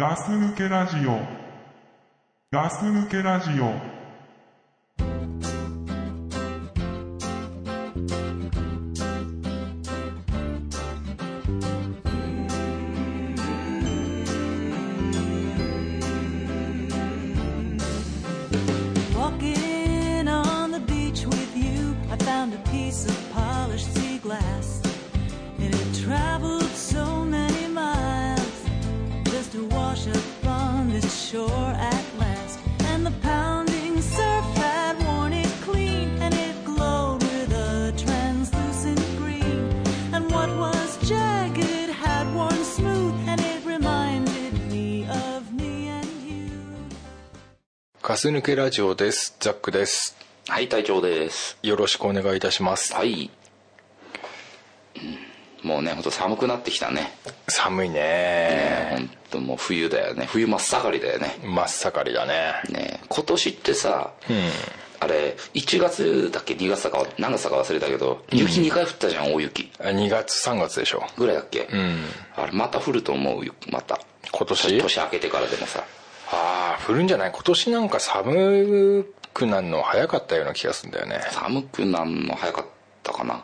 ガス抜けラジオ。ガス抜けラジオ。 Walking on the beach with you, I found a piece of polished sea glass. It had traveled Shore at last. And the pounding surf had worn it clean, and it glowed with a translucent green. And what was jagged had worn smooth, and it reminded me of me and you. ガス抜けラジオですザックですはい、隊長です。よろしくお願いいたしますはい。うんもうね、ほんと寒くなってきたね。寒いねねほんともう冬だよね。冬真っ盛りだよね。真っ盛りだねね今年ってさ、うんあれ、1月だっけ ?2 月だか何月だか忘れたけど、雪2回降ったじゃん、大雪。あ2月3月でしょぐらいだっけ？うんあれ、また降ると思うよ、また。今年？年明けてからでもさ。ああ降るんじゃない？今年なんか寒くなるの早かったような気がするんだよね寒くなるの早かったかな。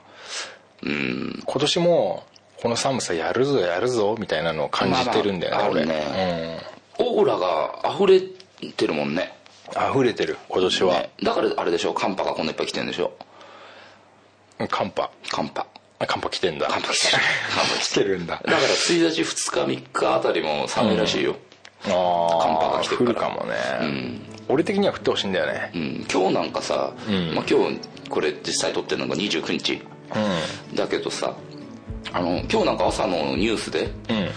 うん。今年もこの寒さやるぞやるぞみたいなのを感じてるんだよね、まあまあ俺。あるね。オーラが溢れてるもんね。うん溢れてる今年は、ね。だからあれでしょ寒波がこんないっぱい来てんでしょ。寒波。寒波。あ寒波来てんだ。寒波来てる。寒 波来てるんだ。だから1日2日3日あたりも寒いらしいよ、ああ寒波が来て降るから。るかもね、俺的には降ってほしいんだよね。うん。今日なんかさ、まあ、今日これ実際撮ってるのが29日だけどさあの今日なんか朝のニュースでうん。うん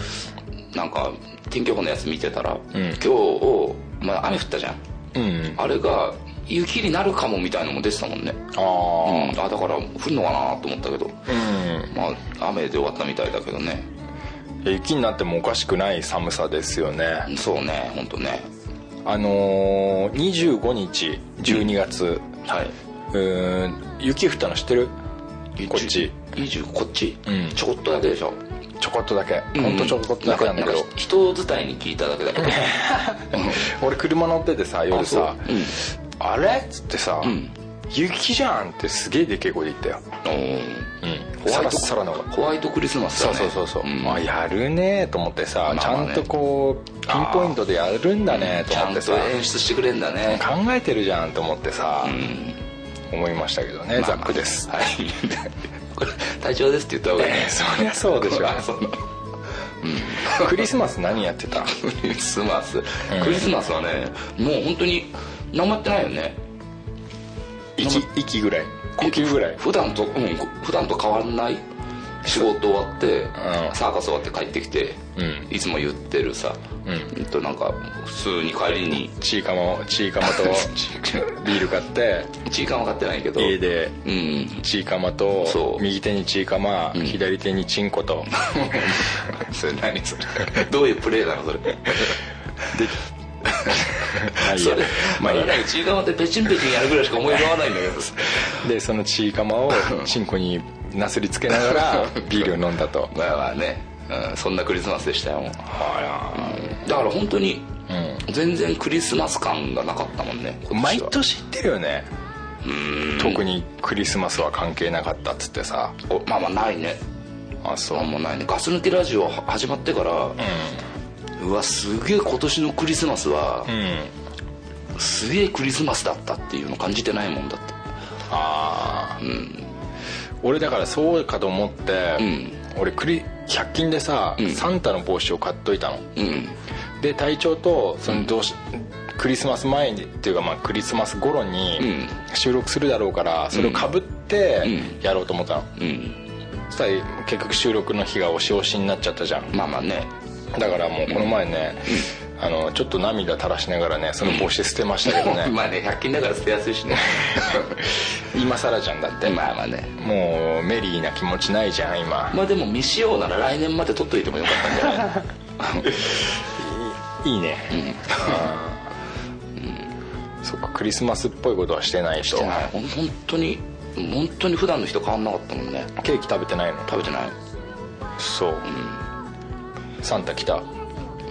なんか天気予報のやつ見てたら、今日、まあ、雨降ったじゃん。うん。あれが雪になるかもみたいのも出てたもんね。あうん、あだから降るのかなと思ったけど。あうん。まあ雨で終わったみたいだけどね。雪になってもおかしくない寒さですよね。そうね本当ね。あのー、25日12月、はい。うーん雪降ったの知ってる？こっち。20こっち、うん。ちょこっとだけでしょ。ちょこっとだけ。ほんとちょこっとだけなんだけど。人伝いに聞いただけだけど。俺車乗っててさ夜さ。あそう。うん「あれ?」っつってさ、ん。雪じゃん」ってすげえでけえ声で言ったよ。うん。サラッサラの。ホワイトクリスマスだね。そうそうそうそう、ん。あやるねと思ってさ、まあまあね。ちゃんとこうピンポイントでやるんだねとちゃんと思ってさ、演出してくれんだね。考えてるじゃんと思ってさ、うん思いましたけどね、まあザックです、はい。これ隊長ですって言った方がいいね。そりゃそうでしょう。なの クリスマス何やってた？クリスマス、クリスマスはねもう本当に何もやってないよね。息息ぐらい？呼吸ぐらい？普段とうん普段と変わらない仕事終わって、ん。サーカス終わって帰ってきて、うん。いつも言ってるさ、うん。となんか普通に帰りにチーカマチーカマと ビール買ってチーカン分かってないけど家でうん。チーカマと右手にチーカマ、左手にチンコと。それ何それ。どういうプレーなのそれまあいいや。それまあいいや。なんかチーカンってペチンペチンや。るぐらいしか思い浮かばないん。だけどさでそのチーカマをチンコになすりつけながら ビールを飲んだと。まあまあね、うん、そんなクリスマスでしたよ。あだから本当にらうん。全然クリスマス感がなかったもんね毎年言ってるよね。特にクリスマスは関係なかったっつってさ。おまあまあないね。あそう。なんもないね。ガス抜けラジオ始まってから、うわすげえ今年のクリスマスはうんすげえクリスマスだったっていうの感じてないもんだって。ああ俺だからそうかと思って、ん。俺クリ100均でさ、ん。サンタの帽子を買っといたの。うん。で隊長とそのどうし、クリスマス前にっていうかまあクリスマス頃にうん。収録するだろうからそれをかぶってうん。やろうと思ったの、うん。そしたら結局収録の日が押し押しになっちゃったじゃん。まあまあねだからもうこの前ね、あのちょっと涙垂らしながらねその帽子捨てましたけどね、まあね100均だから捨てやすいしね。今更じゃんだって。まあまあね。もうメリーな気持ちないじゃん今。まあでも未使用なら来年まで取っといてもよかったんじゃない？いいね。うん。そっかクリスマスっぽいことはしてないと。してない。本当に本当に普段の人変わんなかったもんね。ケーキ食べてないの？食べてない。そう、サンタ来た。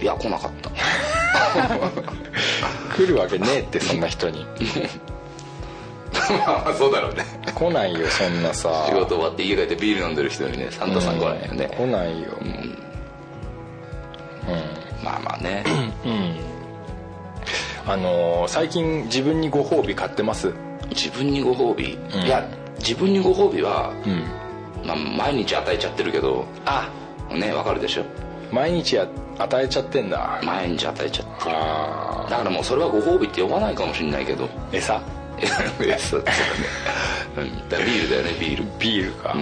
いや来なかった。来るわけねえってそんな人に。まあそうだろうね。来ないよそんなさ。仕事終わって家帰ってビール飲んでる人にねサンタさん来ないよね、来ないよ、まあまあね。あのー最近自分にご褒美買ってます？自分にご褒美、ん。いや自分にご褒美は、うん。まあ、毎日与えちゃってるけどあねわかるでしょ毎日や与えちゃってんだ。毎日与えちゃってる。あだからもうそれはご褒美って呼ばないかもしれないけど。ー餌いやそうそうだね、うん、だからビールだよねビール。ビールか、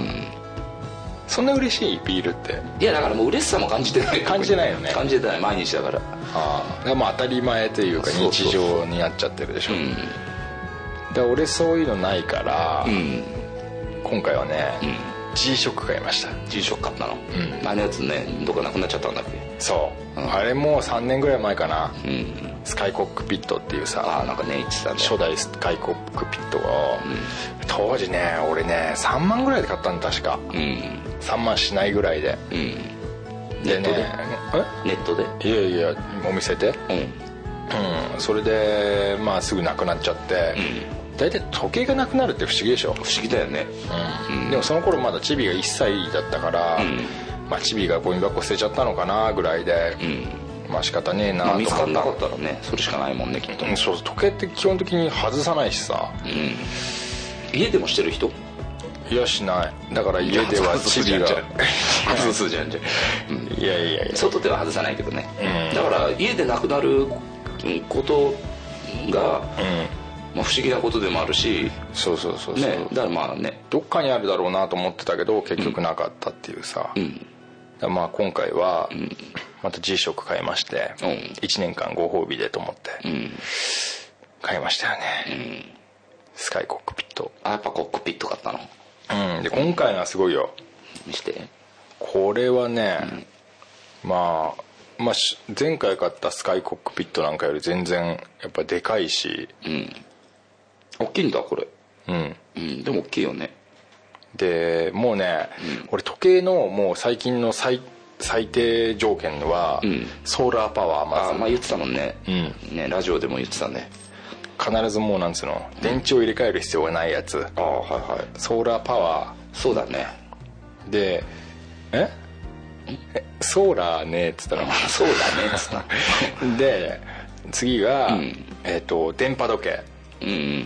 そんな嬉しいビールって？いやだからもう嬉しさも感じてない。感じてないよね。感じてない。毎日だから。ああでも当たり前というか日常になっちゃってるでしょ。うん。で俺そういうのないから、うん。今回はね、ん G ショック買いました。G ショック買ったの、ん。前のやつねどっかなくなっちゃったんだっけ？そう、うん。あれもう3年ぐらい前かな、うん。スカイコックピットっていうあさあなんかね言ってたね。初代スカイコックピットを、当時ね俺ね3万ぐらいで買ったんだ確か。うん。3万しないぐらいで。うん。ネでねットで？ネットで？えいやいやお店で。うん。うん。それでまあすぐなくなっちゃって、大体時計がなくなるって不思議でしょ、不思議だよね。うん。でもその頃まだチビが1歳だったから、ん。まあ、チビがゴミ箱捨てちゃったのかなぐらいで、うん。まあ仕方ねえなまあと見つかんなか思っったらね。それしかないもんねきっと。たうん。そう時計って基本的に外さないしさ。家でもしてる人？いやしない。だから家ではチビが。外すじゃんじゃん、うん。いやいやいや。外では外さないけどね、うん。だから家でなくなることが、うんまあ、不思議なことでもあるしそうそうそうそう、ねだからまあね。どっかにあるだろうなと思ってたけど結局なかったっていうさ、うん。まあ今回はまた G ショック買いまして、うん。1年間ご褒美でと思ってうん。買いましたよね、スカイコックピット。あやっぱコックピット買ったの？うん。で今回のはすごいよ。にして。これはね、まあまあし前回買ったスカイコックピットなんかより全然やっぱでかいしうん大きいんだこれ。うん。うんでも大きいよね。でもうね、俺時計のもう最近の最最低条件は、ん。ソーラーパワーまず。あまあ言ってたもんね,、うん。ねラジオでも言ってたね。必ずもうなんつうの電池を入れ替える必要がないやつ。ああはいはい。ソーラーパワそうだね。ーでえ？えソーラーねっつったらそうだねっつった。で次が、ん。えっと電波時計、うん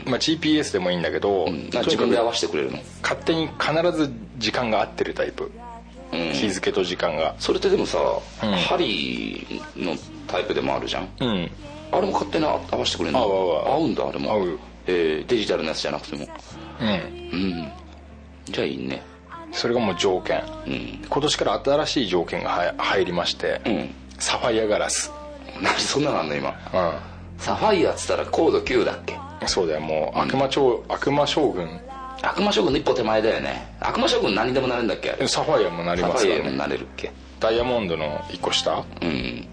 まあ、GPS でもいいんだけど、自分で合わせてくれるの？勝手に必ず時間が合ってるタイプ、うん。日付と時間が。それってでもさ、ん。針のタイプでもあるじゃん？うん。あれも勝手に合わせてくれるの？合うんだあれも。合う。えーデジタルのやつじゃなくても。うん。うん。じゃあいいね。それがもう条件。うん。今年から新しい条件がは入りまして、うん。サファイアガラス。何そんなのあんの今？うサファイアっつったら高度9だっけ？んそうだよもう悪魔超悪魔将軍。悪魔将軍の一歩手前だよね。悪魔将軍何でもなるんだっけ？あれサファイアもなりサファイアもなれるっけ？ダイヤモンドの一個下？うん。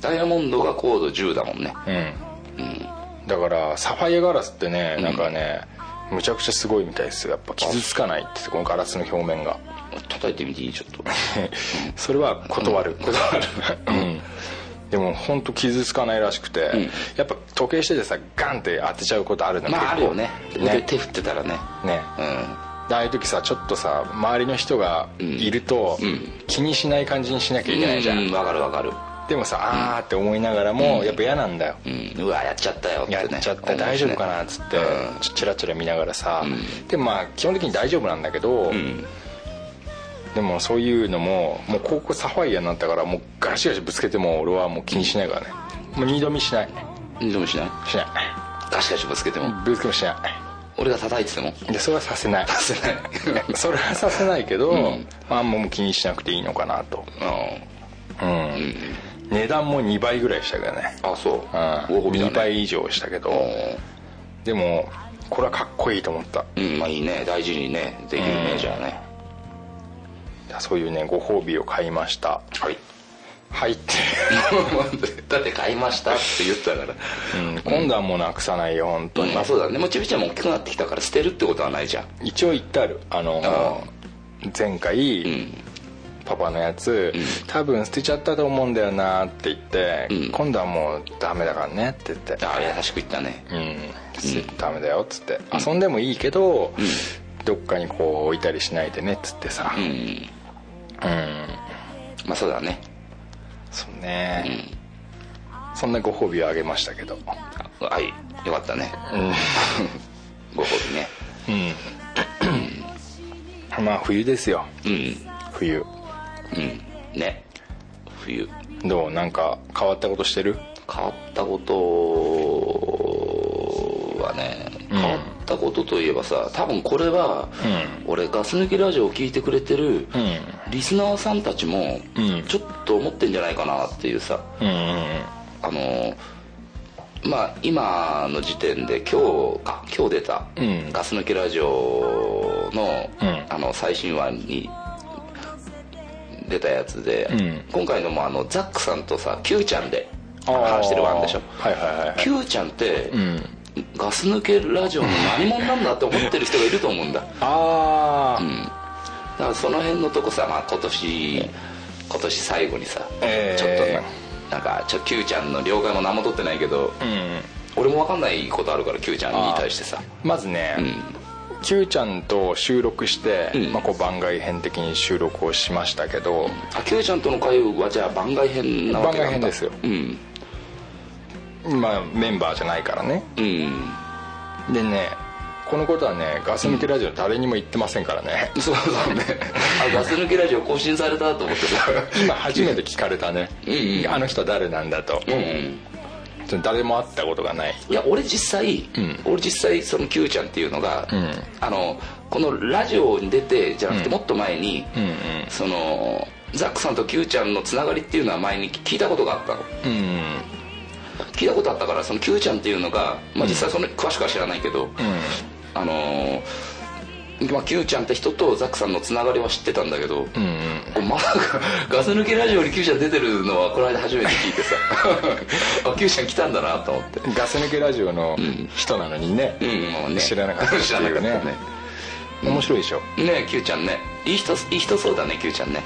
ダイヤモンドが高度10だもんね。うん、だからサファイアガラスってねなんかね、むちゃくちゃすごいみたいですよ。やっぱ傷つかないってこのガラスの表面が。叩いてみていいちょっと。それは断る、断る。うんでも本当傷つかないらしくて、やっぱ時計しててさガンって当てちゃうことあるのまああるよね。腕ね手振ってたらね。ね。うん。でああいう時さちょっとさ周りの人がいると、気にしない感じにしなきゃいけないじゃん、うんわかるわかる。でもさあーって思いながらも、やっぱ嫌なんだよ、うん。うわやっちゃったよってね。やっちゃって大丈夫かなっつって、うん。ちょチラチラ見ながらさ、でもまあ基本的に大丈夫なんだけど、うんでもそういうのももう高校サファイアになったからもうガシガシぶつけても俺はもう気にしないからね。もう二度見しない。でもしない？しない。ガシガシぶつけても？ぶつけもしな俺が叩いてても？いでそれはさせない。させない。それはさせないけど、ん。まあもう気にしなくていいのかなと。ううん、値段も2倍ぐらいしたけどね。んあそう。うん。2ご褒美だね。倍以上したけど。でもこれはかっこいいと思った。うんまあいいね。大事にねできるねじゃあねそういうねご褒美を買いました。はい。はいって、だって買いましたって言ったから。うん、今度はもうなくさないよ本当に、まあそうだね。もうちびちゃんも大きくなってきたから捨てるってことはないじゃん。一応言ってある。あのあ前回、うん。パパのやつ、多分捨てちゃったと思うんだよなって言って、うん。今度はもうダメだからねって言ってあ優しく言ったねうん捨てダメだよっつって、遊んでもいいけど、どっかにこう置いたりしないでねっつってさ。うんうん、まあそうだね。そうね、そんなご褒美をあげましたけど。あはい。よかったね。ご褒美ね。うん。まあ冬ですよ。うん。冬。うん。ね。冬。どう？なんか変わったことしてる？変わったことはねうん変わったことといえばさ多分これは、俺ガス抜きラジオを聞いてくれてるうん。リスナーさんたちもうん。ちょっと思ってんじゃないかなっていうさ。うんうんあのまあ今の時点で今日か今日出たうん。ガス抜きラジオの,、うん。あの最新話に出たやつで、うん。今回のもあのザックさんとさ Q ちゃんで話してるワンでしょ。はいはい。Q ちゃんって、うんガス抜けラジオの何者なんだって思ってる人がいると思うんだ。ああ、だからその辺のとこさ、まあ、今年今年最後にさ、えー。ちょっとななんかちょ Q ちゃんの了解も何も取ってないけど、うん。俺も分かんないことあるから Q ちゃんに対してさ。まずね、うん。Q ちゃんと収録して、うん。まあ、こう番外編的に収録をしましたけど、あ Q ちゃんとの会話じゃあ番外編なわけなんだ。番外編ですよ。うんまあメンバーじゃないからね。うん。でねこのことはねガス抜けラジオ誰にも言ってませんからね、そうそうね。あガス抜けラジオ更新されたと思ってさ今初めて聞かれたね。うんうん。あの人誰なんだと、うん誰も会ったことがない。いや俺実際、ん。俺実際その Q ちゃんっていうのが、ん。あのこのラジオに出てじゃなくてもっと前に、うんうん。そのザックさんと Q ちゃんのつながりっていうのは前に聞いたことがあったの。うん聞いたことあったからその Q ちゃんっていうのが、まあ、実際その詳しくは知らないけど、あのーまあ、Q ちゃんって人とザックさんのつながりは知ってたんだけど、うんうん。まさかガス抜けラジオに Q ちゃん出てるのはこの間初めて聞いてさ あ Q ちゃん来たんだなと思って。ガス抜けラジオの人なのにね、うんもうね。知らなかったっていうね。ね。面白いでしょ、ねえ Q ちゃんね。いい人いい人そうだね Q ちゃんね。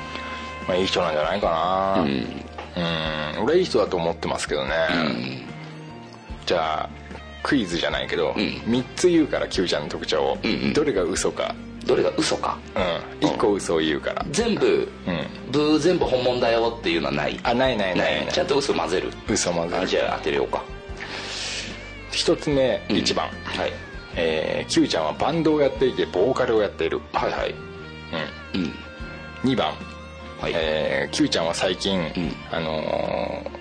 まあ、いい人なんじゃないかな。うんうん。俺はいい人だと思ってますけどね、じゃあクイズじゃないけど、ん。3つ言うから Q ちゃんの特徴を、んうん。どれが嘘か、どれが嘘か。うん、1個嘘を言うから、全部、ブー全部本物だよっていうのはない。あないないないない。ちゃんと嘘混ぜる。嘘混ぜる。あじゃあ当てようか。1つ目、1番、はい。えー、Q ちゃんはバンドをやっていてボーカルをやっている、はいはい。うん。2番、はい、えー、Q ちゃんは最近、ん。あのー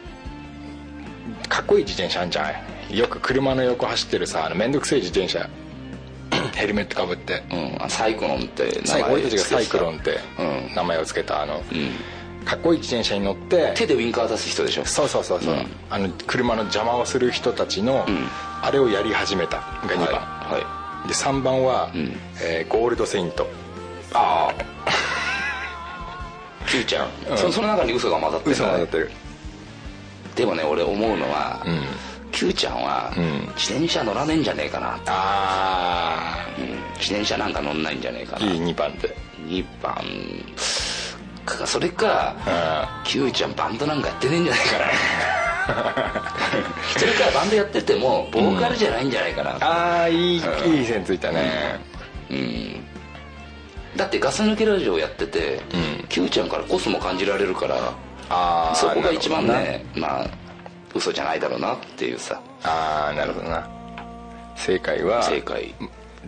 かっこいい自転車あんじゃんよく車の横走ってるさあの面倒くせえ自転車。ヘルメットかぶって。うん、あサイクロンって最後俺たちがサイクロンンってうん。名前を付けたあの、うん。かっこいい自転車に乗って手でウインカー出す人でしょ？そうそうそうそう、うん。あの車の邪魔をする人たちの、ん。あれをやり始めたが2番、はい、はい、で3番は、ん。えーゴールドセイント。ああ Q ちゃん、そその中に嘘が混ざってる。嘘が当ってる。でもね俺思うのは、うん Q ちゃん。は、ん自転車乗らねえんじゃねえかな、あうん、自転車なんか乗んないんじゃねえかな。あいい2番で。2番。かそれかあ Q ちゃんバンドなんかやってねえんじゃないかな。それからバンドやっててもボーカルじゃないんじゃないかな、ああいい、いい線ついたね、だってガス抜けラジオやってて、Q ちゃんからコスモ感じられるからああそこが一番ねまあ嘘じゃないだろうなっていうさ。ああなるほどな。正解は正解。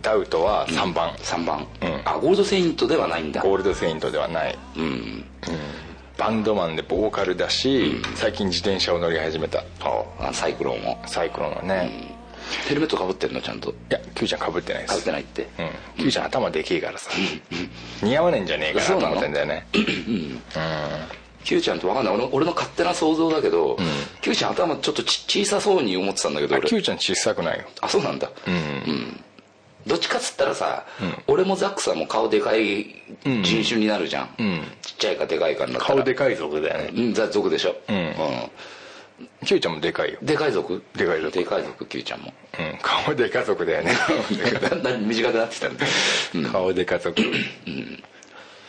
ダウトは3番、3番、うん。あゴールドセイントではないんだ。ゴールドセイントではない。うん。バンドマンでボーカルだし、最近自転車を乗り始めた。あサイクロンを。サイクロンはね、ヘルメットかぶってんの？ちゃんと。いや Q ちゃんかぶってないです。かぶってないって。うん。Q ちゃん頭でけえからさ。似合わねえんじゃねえかなと思ってんだよね。Q ちゃんって分かんない。俺の俺の勝手な想像だけど、Q ちゃん頭ちょっとち小さそうに思ってたんだけど Q ちゃん小さくないよ。あそうなんだ。うん、うん。どっちかっつったらさ、俺もザックさんも顔でかい人種になるじゃん、ん。ちっちゃいかでかいかになったら。顔でかい族だよね。うんザ族でしょ。うん。う Q ちゃんもでかいよ。んでかい族？でかい族。でかい族 Q ちゃんも。うん顔でか族だよね。だんだん短くなってきたんだ、うん。顔でか族。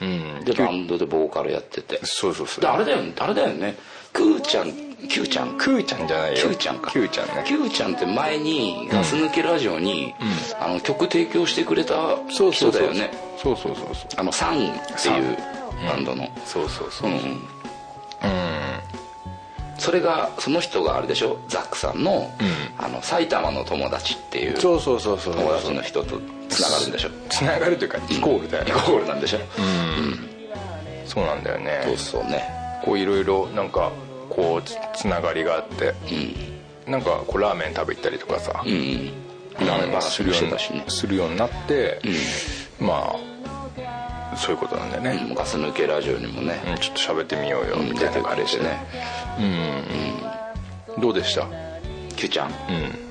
うん。でバンドでボーカルやってて。そうそうそう。であれだよね。あれだよね。クーちゃんキューちゃん。クーちゃんじゃないよ。キューちゃんか。キューちゃんね。キューちゃんって前にガス抜きラジオに、あの曲提供してくれたそうそうそう人だよね。そうそうそうそう。あのサンっていうバンドの。そうそうそう。うん。うんそれがその人があれでしょ？ザックさんの,、あの埼玉の友達っていうそうそうそうそう。友達の人とつながるんでしょ？つながるというかイコールだよね。イコールなんでしょ、そうなんだよね。そうそうね。こういろいろなんかこうつつながりがあってなんかこうラーメン食べ行ったりとかさ。うんうん。ラーメンもするようにしてたしね。するようになってまあそういうことなんだよね。うんガス抜けラジオにもね、うんちょっと喋ってみようよ。うんみたいな感じで。てね。どうでした？キューちゃん。うん。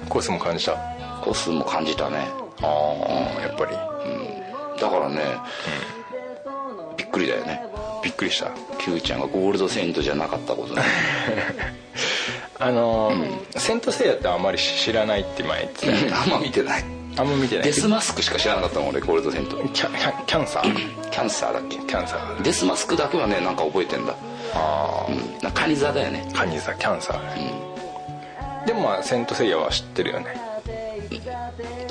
コスモ感じた？あコスモ感じたね。あやっぱり。だからね、びっくりだよね。びっくりした。キューちゃんがゴールドセイントじゃなかったことね。あのーセントセイヤってあんまり知らないって前言ってたよね。あんま見てないあんま見てない。デスマスクしか知らなかったもん俺ゴールドセイント。キャキャキャンサー？キャンサーだっけ？キャンサー。デスマスクだけはねなんか覚えてんだ。あうん。カニ座だよね。あカニさキャンサー。ねでもまあセントセイヤは知ってるよね。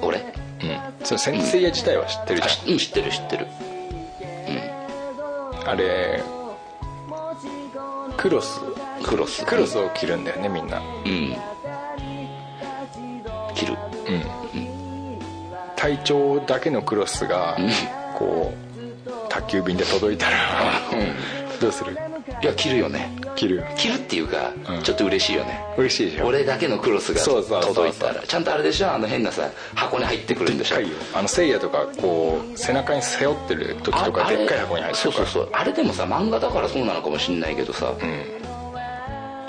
俺？うん。そのセントセイヤ自体は知ってるじあしうん。知ってる知ってる。ゃん。あれクロス？クロス。クロスを着るんだよねみんな。うん体調だけのクロスがこう宅急便で届いたらどうする？いや切るよね。着る切るっていうか、うん。ちょっと嬉しいよね。嬉しいでしょ？俺だけのクロスがそうそうそうそう。届いたら。ちゃんとあれでしょ？あの変なさ箱に入ってくるんでしょ？でっかいよ。あのせいやとかこう背中に背負ってる時とかでっかい箱に入ってそうるから。そうそうあれでもさ漫画だからそうなのかもしんないけどさ、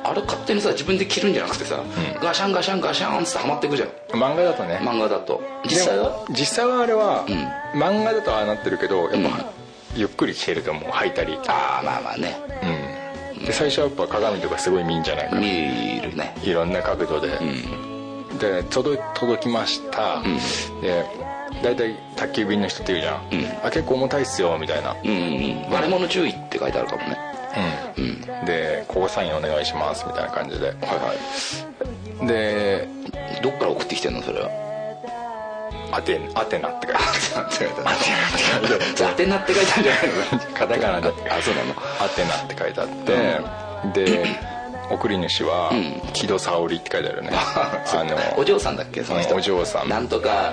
あれ勝手にさ自分で切るんじゃなくてさ、ガシャンガシャンガシャンっつってはまってくじゃん。漫画だとね。漫画だと。実際は？実際はあれは、漫画だとああなってるけどやっぱ、ゆっくりしてるともう履いたり。ああまあまあね。で最初はやっぱ鏡とかすごい見んじゃないかな。見るね。いろんな角度で、で届い届きました、で大体宅急便の人って言うじゃん、あ結構重たいっすよみたいな、うん。うん。割れ物注意って書いてあるかもねうん。でここサインお願いしますみたいな感じで。はいはい。でどっから送ってきてんのそれはアテアテナって書いてあるアテナ。って書いてあるじゃあアテナって書いてあるんじゃないのカタカナであそうなの。アテナって書いてあって、で送り主は木戸沙織って書いてあるね。あのお嬢さんだっけ？その人。うんお嬢さん。なんとか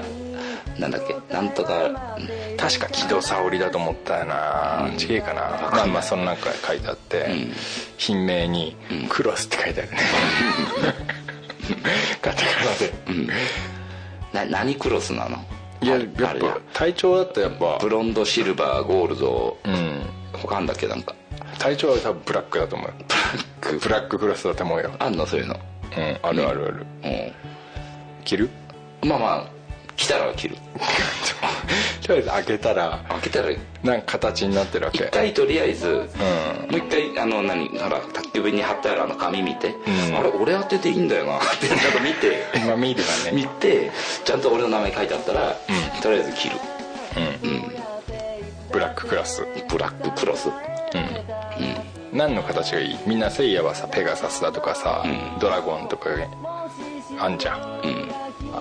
なんだっけ？なんとか確か木戸沙織だと思ったよな。違えかな？まあまあその中書いてあって、品名に「クロス」って書いてあるね。カタカナで、な何クロスなの？いやあやっぱ体調だとやっぱ。ブロンドシルバーゴールド。うん。他あんだっけ？なんか。体調は多分ブラックだと思う。ブラック。クロスだと思うよ。あんの？そういうの。うんあるあるある。う着る？んまあまあ来たら切る。とりあえず開けたら開けたらなんか形になってるわけ。一回とりあえず、もう一回あの何ほら宅急便に貼ってあるあの紙見て、あれ俺当てていいんだよなってちゃんと見て。まあ見るわ見ねてちゃんと俺の名前書いてあったら、とりあえず切る。ブラッククロス。ブラッククロス。何の形がいい？みんなセイヤはさペガサスだとかさ、ドラゴンとかあんじゃん、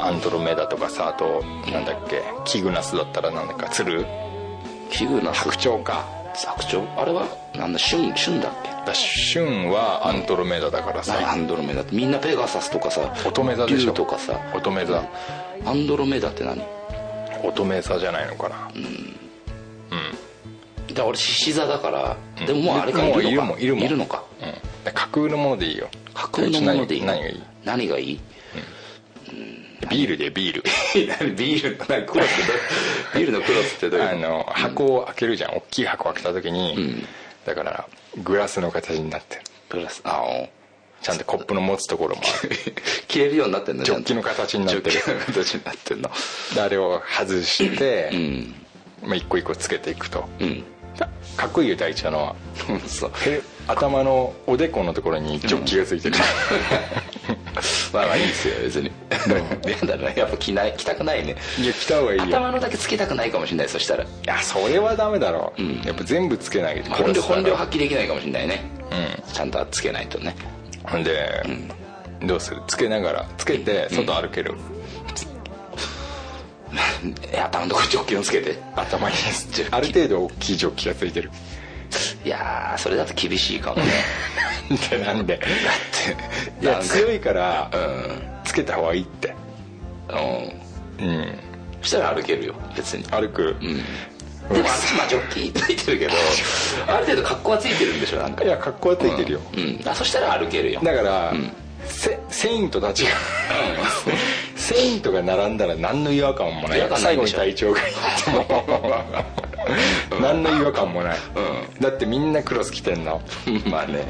アンドロメダとかさあとなんだっけキグナスだったらなんだか鶴？キグナス？白鳥か。白鳥？あれは？なんだ旬旬だっけ？だシュンはアンドロメダだからなアさンドロメダ。ってみんなペガサスとかさ乙女座でしょ。竜とかさ。乙女座。アンドロメダって何？乙女座じゃないのかな、ら俺獅子座だから、でももうあれかもういるのか？いるもんいるもん。いるのか？うん、で架空のものでいいよ。架空のものでいいの？何がいい？何がいい？ビールでビール。何 ビール何クロスって ビールのクロスってどういうあの箱を開けるじゃん。大きい箱開けた時に、だからグラスの形になってる。クロス。あおちゃんとコップの持つところもある。切れるようになってんのジョッキの形になってる。ジョッキの形になってんの。であれを外して、うん。まあ、一個一個つけていくと。うんかっこいいよ第一あの そう。へ頭のおでこのところにジョッキがついてる、まあまあいいですよ別に。やだなやっぱ着ない着たくないね。いや着た方がいいよ。頭のだけつけたくないかもしれないそしたら。いやそれはダメだろ、ん。やっぱ全部つけないと本領本領は発揮できないかもしれないね。うちゃんとつけないとね。ほんで、どうする？つけながら。つけて外歩ける、え 頭のとこにジョッキをつけて。頭に。ある程度大きいジョッキがついてる。いやーそれだと厳しいかもね。で なんで？だっていや強いからうん。つけた方がいいって。うん。うん。そしたら歩けるよ別に。歩く、うん。でもあまあジョッキついてるけどある程度格好はついてるんでしょなんか。いや格好はついてるよ、うん。あそしたら歩けるよ。だから、んセセイントたちが。セイントが並んだら何の違和感もない。最後に隊長がいても何の違和感もない、だってみんなクロス着てんの。まあね。ね、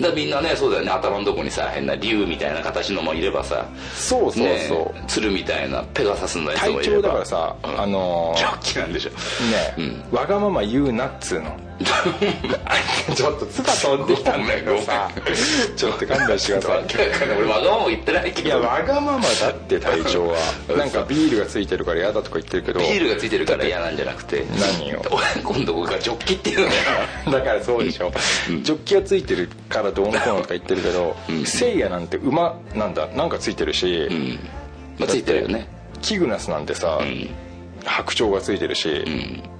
だからみんなねそうだよね。頭のとこにさ変な竜みたいな形のもいればさ。そうそうそう、ね。鶴みたいなペガサスのやつも隊いれば。長だからさ、あのージョッキなんでしょ。ね、わがまま言うなっつうの ちょっと唾飛んできたんだけどさ。ちょっと勘弁してください。俺わがまま言ってないけど。いやわがままだって隊長は。なんかビールがついてるから嫌だとか言ってるけど。ビールがついてるから嫌なんじゃなくて。何よ今度僕がジョッキっていうのが だからそうでしょ、ジョッキがついてるからどうのこうのとか言ってるけど、せいやなんて馬なんだ。なんかついてるし、うん。まあついてるよね。キグナスなんてさ、ん。白鳥がついてるし、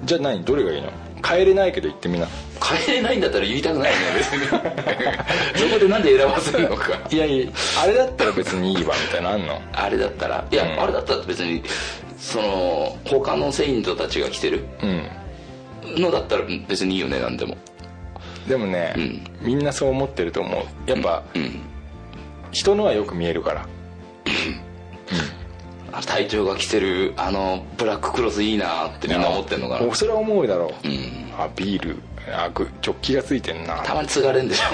じゃあ何？どれがいいの？帰れないけど言ってみな。帰れないんだったら言いたくないね別に。そこでなんで選ばせるのか。いやいやあれだったら別にいいわみたいなのあんの？あれだったら。いや、うんあれだったら別にその他のセイントたちが着てるうん。のだったら別にいいよねなんでも。でもね、ん。みんなそう思ってると思う。やっぱ、うん。人のはよく見えるから。あ隊長が着てるあのブラッククロスいいなってみんな思ってんのかな。おそれは思うだろう、うん。あビール。あグジョッキがついてんな。たまに継がれんでしょ。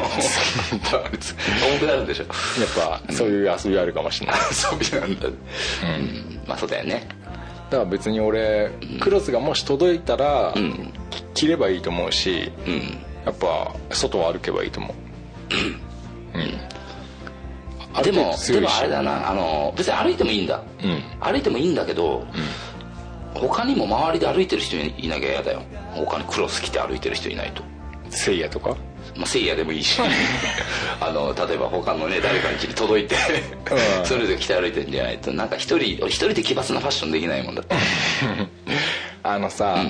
たまにつ重くなるんでしょ。やっぱそういう遊びあるかもしれない。遊びなんだ。うん。まあそうだよね。だから別に俺クロスがもし届いたら、ん。き着ればいいと思うしうん。やっぱ外を歩けばいいと思う。うんでもでもあれだな。あの別に歩いてもいいんだ、うん。歩いてもいいんだけど、他にも周りで歩いてる人いなきゃ嫌だよ。他にクロス着て歩いてる人いないと。せいやとか？まあ、せいやでもいいし。あの例えば他のね誰かに家に届いて、うん。それで着て歩いてるんじゃないと。なんか一人俺一人で奇抜なファッションできないもんだって。あのさ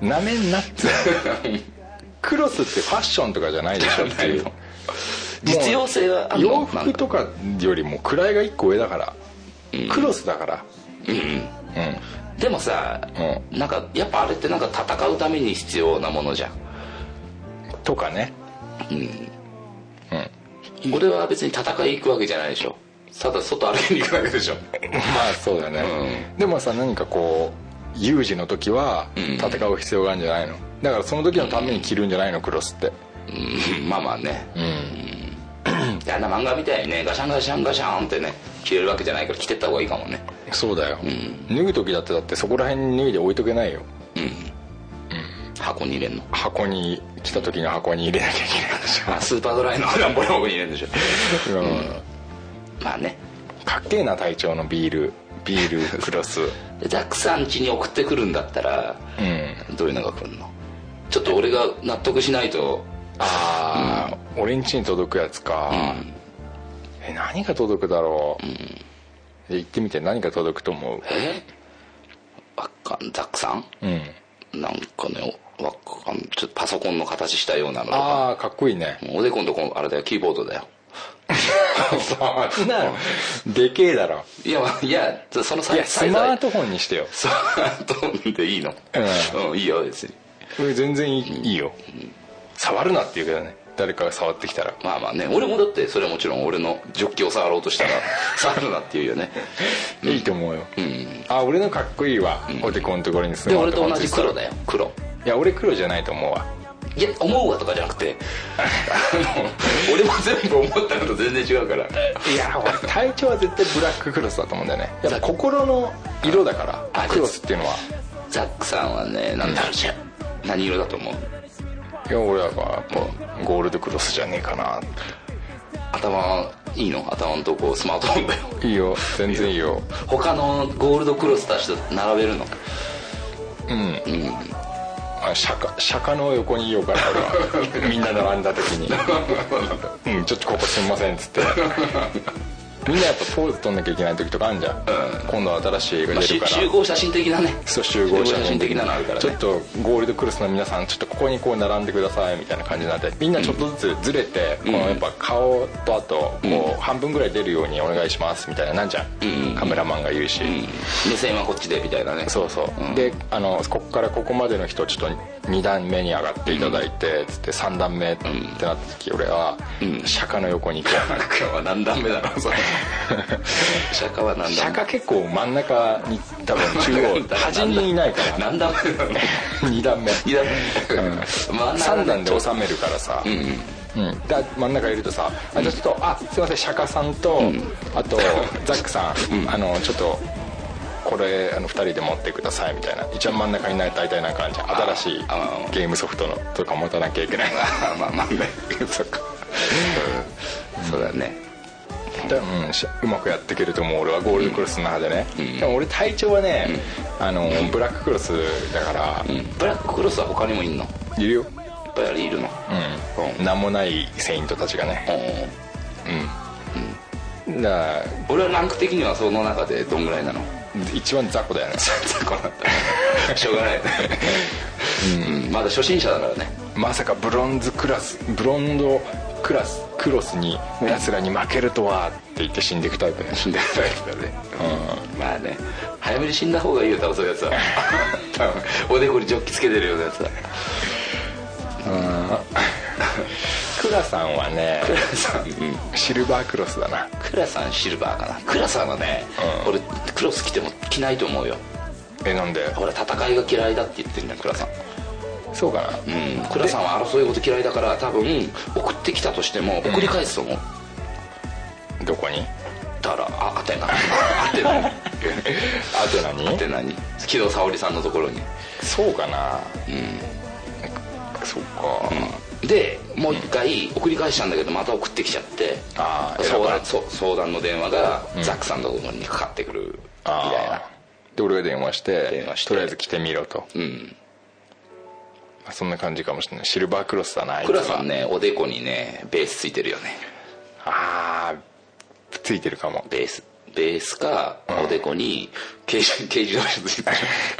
な、めんなっつうのクロスってファッションとかじゃないでしょっていう実用性はあるの？洋服とかよりも位が一個上だから、クロスだからうん。うんでもさ、うなんかやっぱあれってなんか戦うために必要なものじゃん。とかね。俺は別に戦い行くわけじゃないでしょ。ただ外歩きに行くわけでしょ。まあそうだね、でもさ何かこう有事の時はん。戦う必要があるんじゃないの？だからその時のために着るんじゃないの？クロスって。うん。まあまあね。うん あんな漫画みたいにねガシャンガシャンガシャンってね着れるわけじゃないから着てった方がいいかもね。そうだよ、脱ぐ時だってだってそこら辺に脱いで置いとけないよ。箱に入れんの。箱に来た時の箱に入れなきゃいけないでしあ スーパードライのランボル箱に入れるんでしょ。ょ、うん。まあね。かっけえな隊長のビールビール クロス。でザックさん家に送ってくるんだったらうん。どういうのが来るの？ちょっと俺が納得しないとああ、俺ん家に届くやつか、え何が届くだろう、で行ってみて何が届くと思う？え？わかんザックさん？うん。なんかねわかんちょっとパソコンの形したようなのああかっこいいね。おでこんとこあれだよキーボードだよ。そんなの？でけえだろ。いやいやそのサイズ。サイズはマートフォンにしてよ。スマートフォンでいいの。うん、いいよ別に。これ全然いい,、いいよ触るなって言うけどね。誰かが触ってきたら。まあまあね。俺もだってそれはもちろん俺のジョッキを触ろうとしたら 触るなって言うよね。いいと思うよ、うん。あ俺のかっこいいわ、おでこのところにスマーで俺と同トフォンついてたじ黒だよ。黒。いや俺黒じゃないと思うわ。いや思うわとかじゃなくて。あの俺も全部思ったのと全然違うから。いや俺体調は絶対ブラッククロスだと思うんだよね。やっぱ心の色だからあク。ロスっていうのは。ザックさんはねなんだろうじゃ何色だと思う？いや俺はやっぱゴールドクロスじゃねえかな。頭いいの？頭のとこスマートフォンだよいいよ。全然いいよ。他のゴールドクロスたちと並べるの？あ釈迦釈迦の横にいようかな俺は。みんな並んだ時に「うんちょっとここすみません」っつってみんなやっぱポーズ取んなきゃいけない時とかあるじゃん、今度新しい映画出るから。集合写真的なね。そう集合写真的な。のあるからね。ちょっとゴールドクロスの皆さんちょっとここにこう並んでくださいみたいな感じになってみんなちょっとずつずれて、このやっぱ顔とあとこう半分ぐらい出るようにお願いしますみたいななんじゃん、カメラマンがいるし、目線はこっちでみたいなね。そうそう、であのここからここまでの人ちょっと2段目に上がっていただいて、つって3段目ってなった時俺は釈迦の横に行く は何段目だろうそれ 釈迦は何段釈迦結構真ん中に多分中央 端にいないから。何段？目だろう2段目。二段目。真ん中3段で収めるからさ、うんだ真ん中いるとさあじゃあちょっとあすいません釈迦さんと、あとザックさん、あのちょっとこれあの2人で持ってくださいみたいな。一番真ん中にない大体なんかあるじゃん。新しいあゲームソフトのとか持たなきゃいけない。まあまあねそっか。そうだね。だうん、しうまくやっていけると思う。俺はゴールドクロスの中でね、でも俺体調はね、あのブラッククロスだから、ブラッククロスは他にもいんの？いっいるよ。ぱいあれいるの。うん。名もないセイントたちがね。だから俺はランク的にはその中でどんぐらいなの？一番雑魚だよね。こうなった。しょうがない。うん。まだ初心者だからね。まさかブロンズクラスブロンドクラスクロスに奴らに負けるとはって言って死んでいくタイプ死んでるタイプだね。まあね早めに死んだ方がいいよ多分そういうやつは。多分おでこにジョッキつけてるようなやつだクラさんはねクラさん、うん、シルバークロスだな。クラさんシルバーかな。クラさんはね、うん。俺クロス着ても着ないと思うよ。えなんで？俺戦いが嫌いだって言ってるんだよクラさんそうかな。うん。クラさんは争い事嫌いだから多分送ってきたとしても送り返すと思う、どこに？だからあアテナ。アテナに。アテナに？アテナに。木戸沙織さんのところに。そうかな。そっか、でもう一回送り返したんだけどまた送ってきちゃって。ああ相談相談の電話がザックさんのところにかかってくるみたいな。あで俺が電話して電話して。とりあえず来てみろと、うん。まあそんな感じかもしれない。シルバークロスだなクラさんねおでこにねベースついてるよね。ああついてるかも。ベース。ベースかおでこに軽自 軽自動車ついて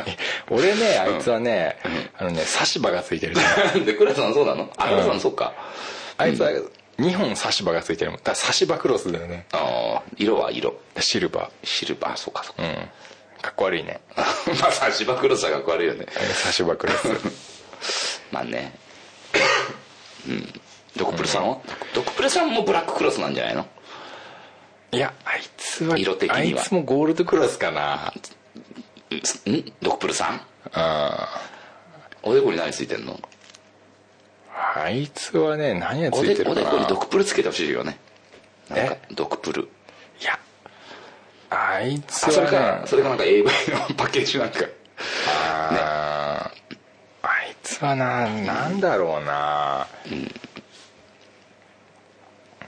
俺ねあいつはね、あのね差し歯がついてる るでクラさんそうなの？あクラさんそうか。あいつは2本差し歯がついてるもん。だから差し歯クロスだよね。ああ色は色。シルバシルバーそうかそうか、ーうん。かっこ悪いね。まあ差し歯クロスはかっこ悪いよね。差し歯クロスまあね。うん。ドクプルさんは、ドクプルさんもブラッククロスなんじゃないの？いやあいつは色的には。あいつもゴールドクロスかな。ん？ドクプルさん？あおでこに何ついてんの？あいつはね何がつおでおでいてるかな。こにドクプルつけてほしいよね。なんかえ？ドクプル。いやあいつあそれかはねそれかなんか AV のパッケージなんか。あーあいつはななんだろうな、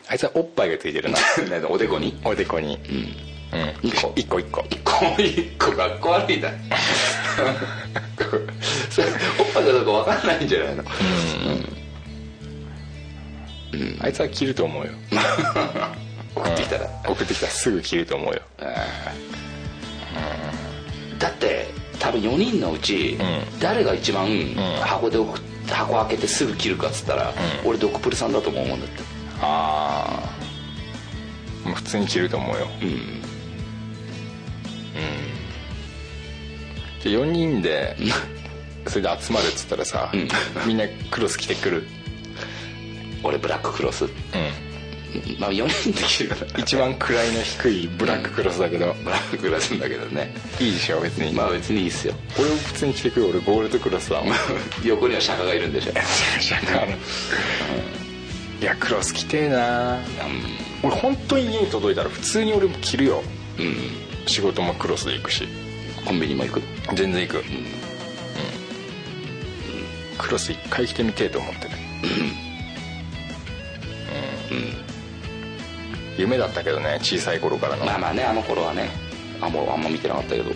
あいつはおっぱいがついてるな。ね おでこに？おでこに。うん、一個一個一個。一個一個。かっこ悪いな それおっぱいかどうか分かんないんじゃないの？あいつは着ると思うよ。送ってきたら。送ってきたらすぐ着ると思うよ。だって多分4人のうち誰が一番箱で箱開けてすぐ切るかっつったら俺ドクプルさんだと思うんだって。ああ普通に着ると思うよ。うん。で4人でそれで集まるっつったらさ、みんなクロス着てくる。俺ブラッククロス。うんまあ4人で切るから一番位の低いブラッククロスだけど、ブラッククロスだけどね。いいでしょ別に、まあ別にいいっすよ。俺も普通に着てくる。俺ゴールドクロスだもん横には釈迦がいるんでしょ。シャカの。いやクロス着てえな。俺本当に家に届いたら普通に俺も着るよ。うん。仕事もクロスで行くし。コンビニも行く。全然行く。うん、クロス一回着てみてえと思ってるうん、夢だったけどね小さい頃からの、まあまあねあの頃はね。あもうあんま見てなかったけど。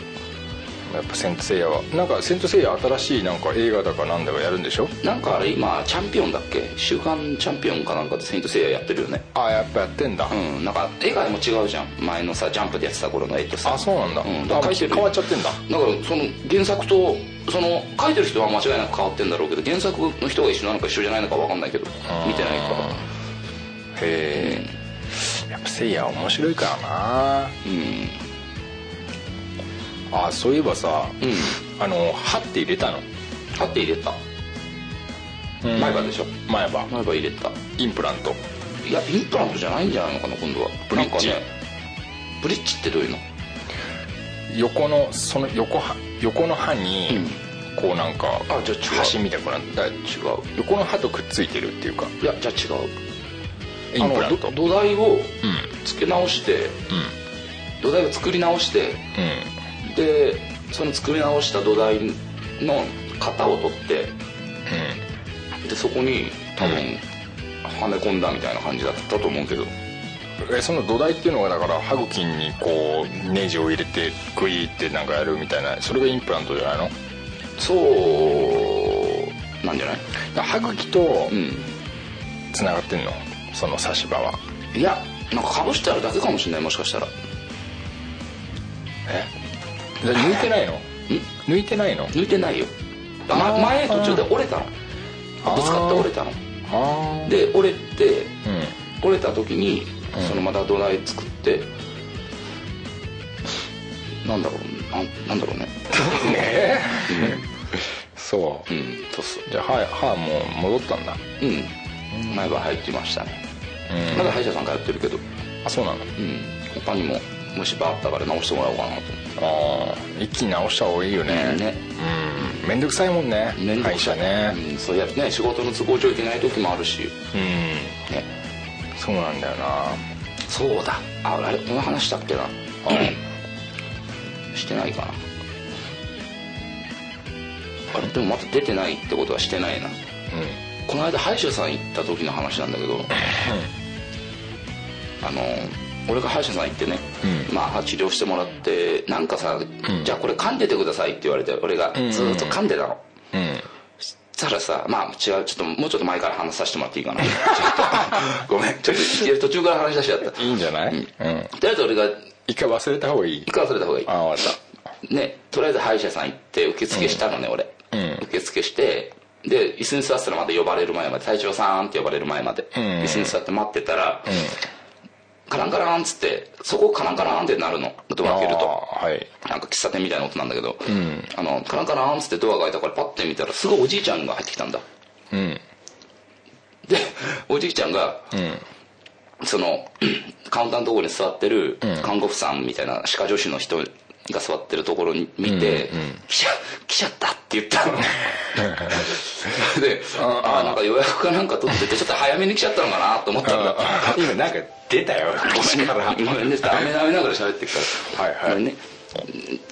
やっぱ「セント・セイヤは」なんか「セント・セイヤ」新しいなんか映画だかなんだかやるんでしょ？なんかあれ今チャンピオンだっけ？週刊チャンピオンかなんかでセイント・セイヤやってるよね。あやっぱやってんだ、うんなんか映画でも違うじゃん。前のさジャンプでやってた頃の絵とさあそうなんだ,、うん、あだから書いてる。変わっちゃってんだ。だからその原作とその書いてる人は間違いなく変わってんだろうけど原作の人が一緒なのか一緒じゃないのか分かんないけど見てないから。へえやっぱせいや面白いからな。うん。あそういえばさ、うん。あの歯って入れたの？歯って入れた。うん。前歯でしょ？前歯。前歯入れた。インプラント。いやインプラントじゃないんじゃないの？かな今度はブリッジ。ねブリッジってどういうの？横のその横歯横の歯に、こうなんかあじゃあ違う。端みたいなだ違う。横の歯とくっついてるっていうか。いやじゃあ違うインプラント。土台をうん。付け直してうん。土台を作り直してうん。でその作り直した土台の型を取ってでそこに多分、はめ込んだみたいな感じだったと思うけど。その土台っていうのがだから歯茎にこうネジを入れてグイってなんかやるみたいなそれがインプラントじゃないの？そうなんじゃない？歯茎とうん。つながってんの？その差し歯は。いやなんかかぶしてあるだけかもしれないもしかしたら。え？抜いてないの？抜いてないの？抜いてないよ、ま、前途中で折れたの。ぶつかって折れたの。あで折れてあうん。折れた時にそのまた土台作って、なんだろうなんなんだろうね。え。そう。うんそうそう。じゃあ歯歯もう戻ったんだ。うん前歯入ってましたね。うん。まだ歯医者さん通ってるけど。あそうなのうん。他にも虫歯あったから直してもらおうかなとああ一気に直した方がいいよね。うん。ねうん面倒くさいもんね。歯医面倒くさい。者ね。うん、そうやね仕事の都合上行けない時もあるし。うん。ね。そうなんだよな。そうだ。ああれこの話したっけな。してないかな。あれでもまだ出てないってことはしてないなこの間歯医者さん行った時の話なんだけどあの俺が歯医者さん行ってね、うん。まあ歯治療してもらってなんかさ、じゃあこれ噛んでてくださいって言われて俺がずっと噛んでたの、うん。したらさまあ違うちょっともうちょっと前から話させてもらっていいかな。ごめんちょっと途中から話し出しちゃった。いいんじゃない？うん。とりあえず俺が一回忘れた方がいい？一回忘れた方がいい。ああ分かっねとりあえず歯医者さん行って受付したのね、俺、うん。受付してで椅子に座ってたらまだ呼ばれる前まで隊長さんって呼ばれる前まで、ん椅子に座って待ってたら、たうんカランカランっつってそこカランカランってなるの。ドア開けると。はい。なんか喫茶店みたいな音なんだけど、ん。あのカランカランっつってドアが開いたからパッて見たらすごいおじいちゃんが入ってきたんだ。うん。でおじいちゃんがうん。その カウンターのところに座ってるうん。看護婦さんみたいな歯科助手の人が座ってるところに見てうんうん「来ちゃ来ちゃった」って言ったの。でああなんか予約かなんか取っててちょっと早めに来ちゃったのかなと思ったんだ。あ今なんか出たよ。口からごめんね。ダメダメながら喋ってるから。はいはい。ごめんね。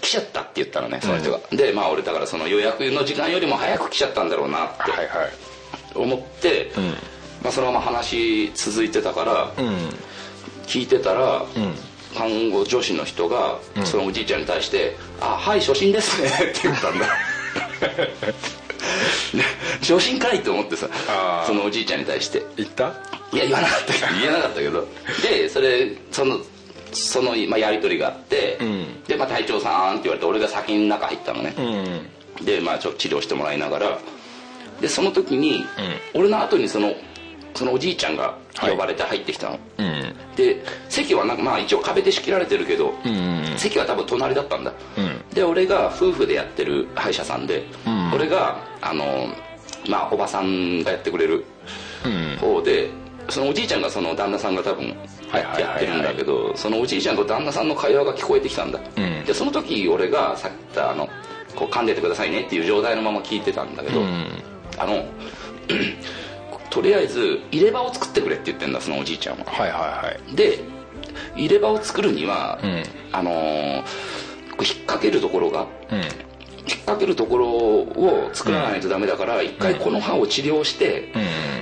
来ちゃったって言ったのねその人が、でまあ俺だからその予約の時間よりも早く来ちゃったんだろうなってはいはい。思って、ん。まあ、そのまま話続いてたから、うん。聞いてたら、ん看護助手の人が、そのおじいちゃんに対して「あはい初心ですね」って言ったんだ。ね初心かいと思ってさそのおじいちゃんに対して。言った？いや言わなかったけど。言えなかったけど。でそれそのその、まあ、やり取りがあって、ん。で、まあ、隊長さんって言われて俺が先に中入ったのね、うん。で、まあ、ちょっと治療してもらいながら。でその時に、俺の後にそのそのおじいちゃんが呼ばれて入ってきたの、うん。で席はなんかまあ一応壁で仕切られてるけど、うん席は多分隣だったんだ、うん。で俺が夫婦でやってる歯医者さんで、ん。俺があのまあおばさんがやってくれるうん。方でそのおじいちゃんがその旦那さんが多分はいはいはいはい。やってるんだけどそのおじいちゃんと旦那さんの会話が聞こえてきたんだ、うん。でその時俺がさっき言ったあのこう噛んでてくださいねっていう状態のまま聞いてたんだけど、うん。あのとりあえず入れ歯を作ってくれって言ってんだそのおじいちゃんは。はいはいはい。で入れ歯を作るには、うん。あのー引っ掛けるところがうん。引っ掛けるところを作らないとダメだから一回この歯を治療して、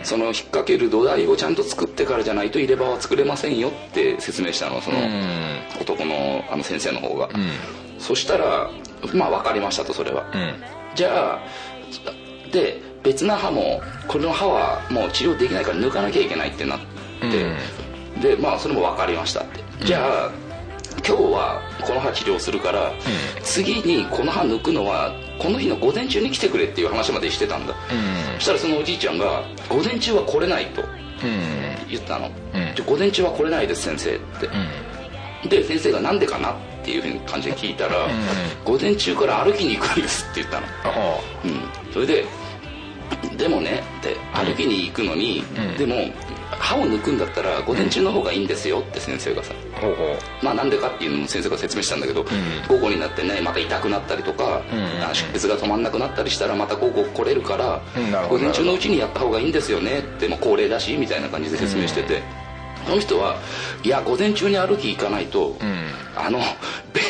その引っ掛ける土台をちゃんと作ってからじゃないと入れ歯は作れませんよって説明したのその男のあの先生の方が、そしたらまあ分かりましたとそれは、じゃあで別な歯もこの歯はもう治療できないから抜かなきゃいけないってなって、でまあそれも分かりましたって、じゃあ今日はこの歯治療するから、次にこの歯抜くのはこの日の午前中に来てくれっていう話までしてたんだ、そしたらそのおじいちゃんが「午前中は来れない」と言ったの「じゃあ午前中は来れないです先生」って、で先生が「なんでかな?」っていうふうに感じで聞いたら「午前中から歩きに行くんです」って言ったの。うん、それででもねって歩きに行くのに、でも歯を抜くんだったら午前中の方がいいんですよって先生がさ、まあなんでかっていうのも先生が説明したんだけど、午後になってねまた痛くなったりとか、あ出血が止まんなくなったりしたらまた午後来れるから、午前中のうちにやった方がいいんですよねってもう高齢だしみたいな感じで説明してて、その人はいや午前中に歩き行かないと、あのべ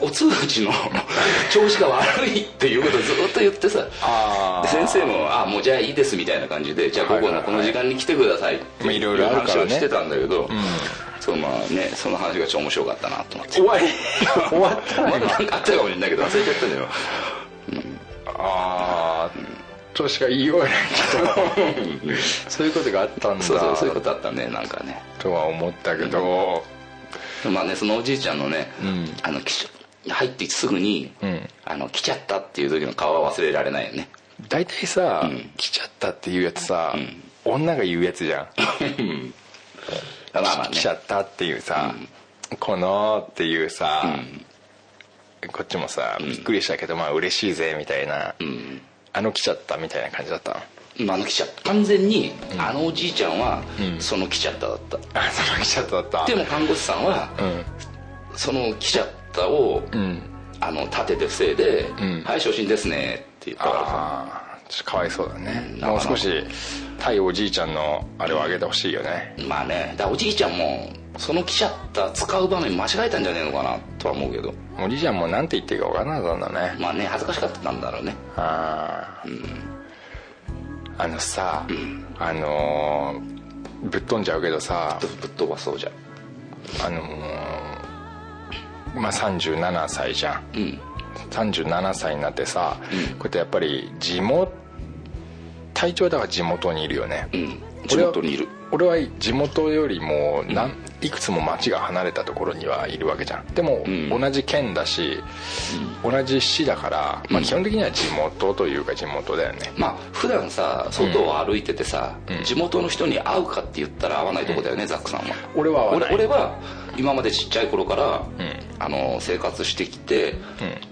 お通じの調子が悪いっていうことをずっと言ってさ先生も「あもうじゃあいいです」みたいな感じで「じゃあ午後のこの時間に来てください」ってまあいろいろあるからね。話をしてたんだけど、そうまあねその話がちょっと面白かったなと思って。終わり？終わったまだなんかあったかもしれないけど忘れちゃったのよ。ああとしか言いようがないけどそういうことがあったんだ。そうそうそういうことあったねなんかね。とは思ったけど、まあねそのおじいちゃんのね、ん。あの入ってすぐに、ん。あの来ちゃったっていう時の顔は忘れられないよね。大体さ、ん。来ちゃったっていうやつさ、女が言うやつじゃん、まあまあね。来ちゃったっていうさ、このっていうさ、こっちもさびっくりしたけどまあ嬉しいぜみたいな、あの来ちゃったみたいな感じだったの？まあ、あの来ちゃった。完全に、あのおじいちゃんは、その来ちゃっただった。あその来ちゃっただった。でも看護師さんは、その来ちゃったを、あの立てて防いで「はい昇進ですね」って言ったからかわいそうだね、うん。もう少し対おじいちゃんのあれをあげてほしいよね、まあね。だおじいちゃんもその来ちゃった使う場面間違えたんじゃねえのかなとは思うけど。おじいちゃんもなんて言っていいか分からなかったんだね。まあね恥ずかしかったんだろうね。ああ、あのさ、あのーぶっ飛んじゃうけどさぶっ飛ばそうじゃ。あのーまあ37歳じゃん。うん37歳になってさ、こうやってやっぱり地元体調だから地元にいるよね、うん。地元にいる。俺は地元よりもなんいくつも町が離れたところにはいるわけじゃん。でもん。同じ県だし、同じ市だから、まあ、基本的には地元というか地元だよね。まあ普段さ外を歩いててさ、地元の人に会うかって言ったら会わないとこだよね、ザックさんは。俺は会わない。俺俺は今までちっちゃい頃から、あの生活してきて、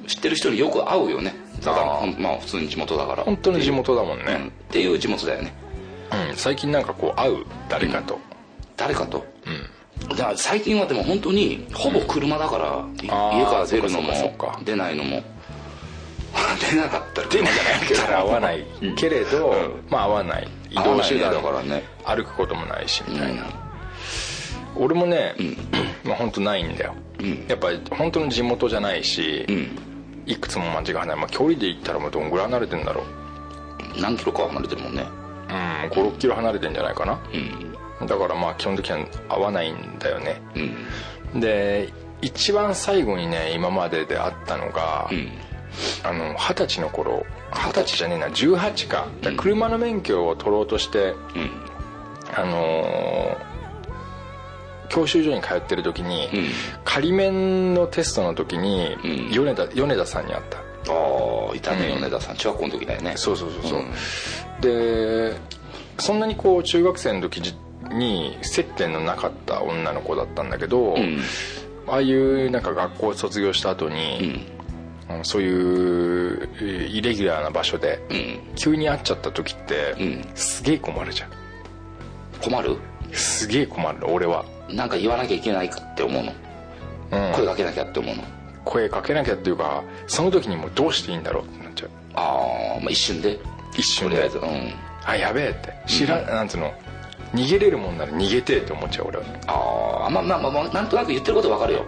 知ってる人によく会うよね。だからまあ普通に地元だから。本当に地元だもんうん。っね、ていう地元だよね。うん。最近なんかこう会う？誰かと、誰かと、だから最近はでも本当にほぼ車だから、家から出るのも出ないのも 出なかったら車じゃないけど会わないけれど、うん。まあ会わない。移動手段だからね。歩くこともないしみたいな、俺もね、まあ本当ないんだよ、ん。やっぱり本当の地元じゃないし、うん。いくつも町が離れ、まあ、距離で言ったらもうどんぐらい離れてんだろう。何キロかは離れてるもんね。うん56キロ離れてんじゃないかな、うん。だからまあ基本的には合わないんだよね。うん。で一番最後にね今までであったのがうん。あの二十歳の頃二十歳じゃねえな18か。車の免許を取ろうとして、うん。あのー教習所に通ってる時に、うん。仮免のテストの時に、うん。米田米田さんに会った。ああいたねうん。米田さん。中学校の時だよね。そうそうそうそう、うん。でそんなにこう中学生の時に接点のなかった女の子だったんだけど、うん。ああいうなんか学校を卒業した後に、そういうえーイレギュラーな場所でうん。急に会っちゃった時って、うん。すげえ困るじゃん。困る？すげえ困る俺は、なんか言わなきゃいけないかって思うの。うん、声かけなきゃって思うの。声かけなきゃっていうかその時にもうどうしていいんだろうってなっちゃう。ああまあ一瞬で。一瞬で。とりあえず。うん。あやべえって。知ら、なんつうの逃げれるもんなら逃げてえって思っちゃう俺は。ああまあまあまあまあなんとなく言ってることわかるよ。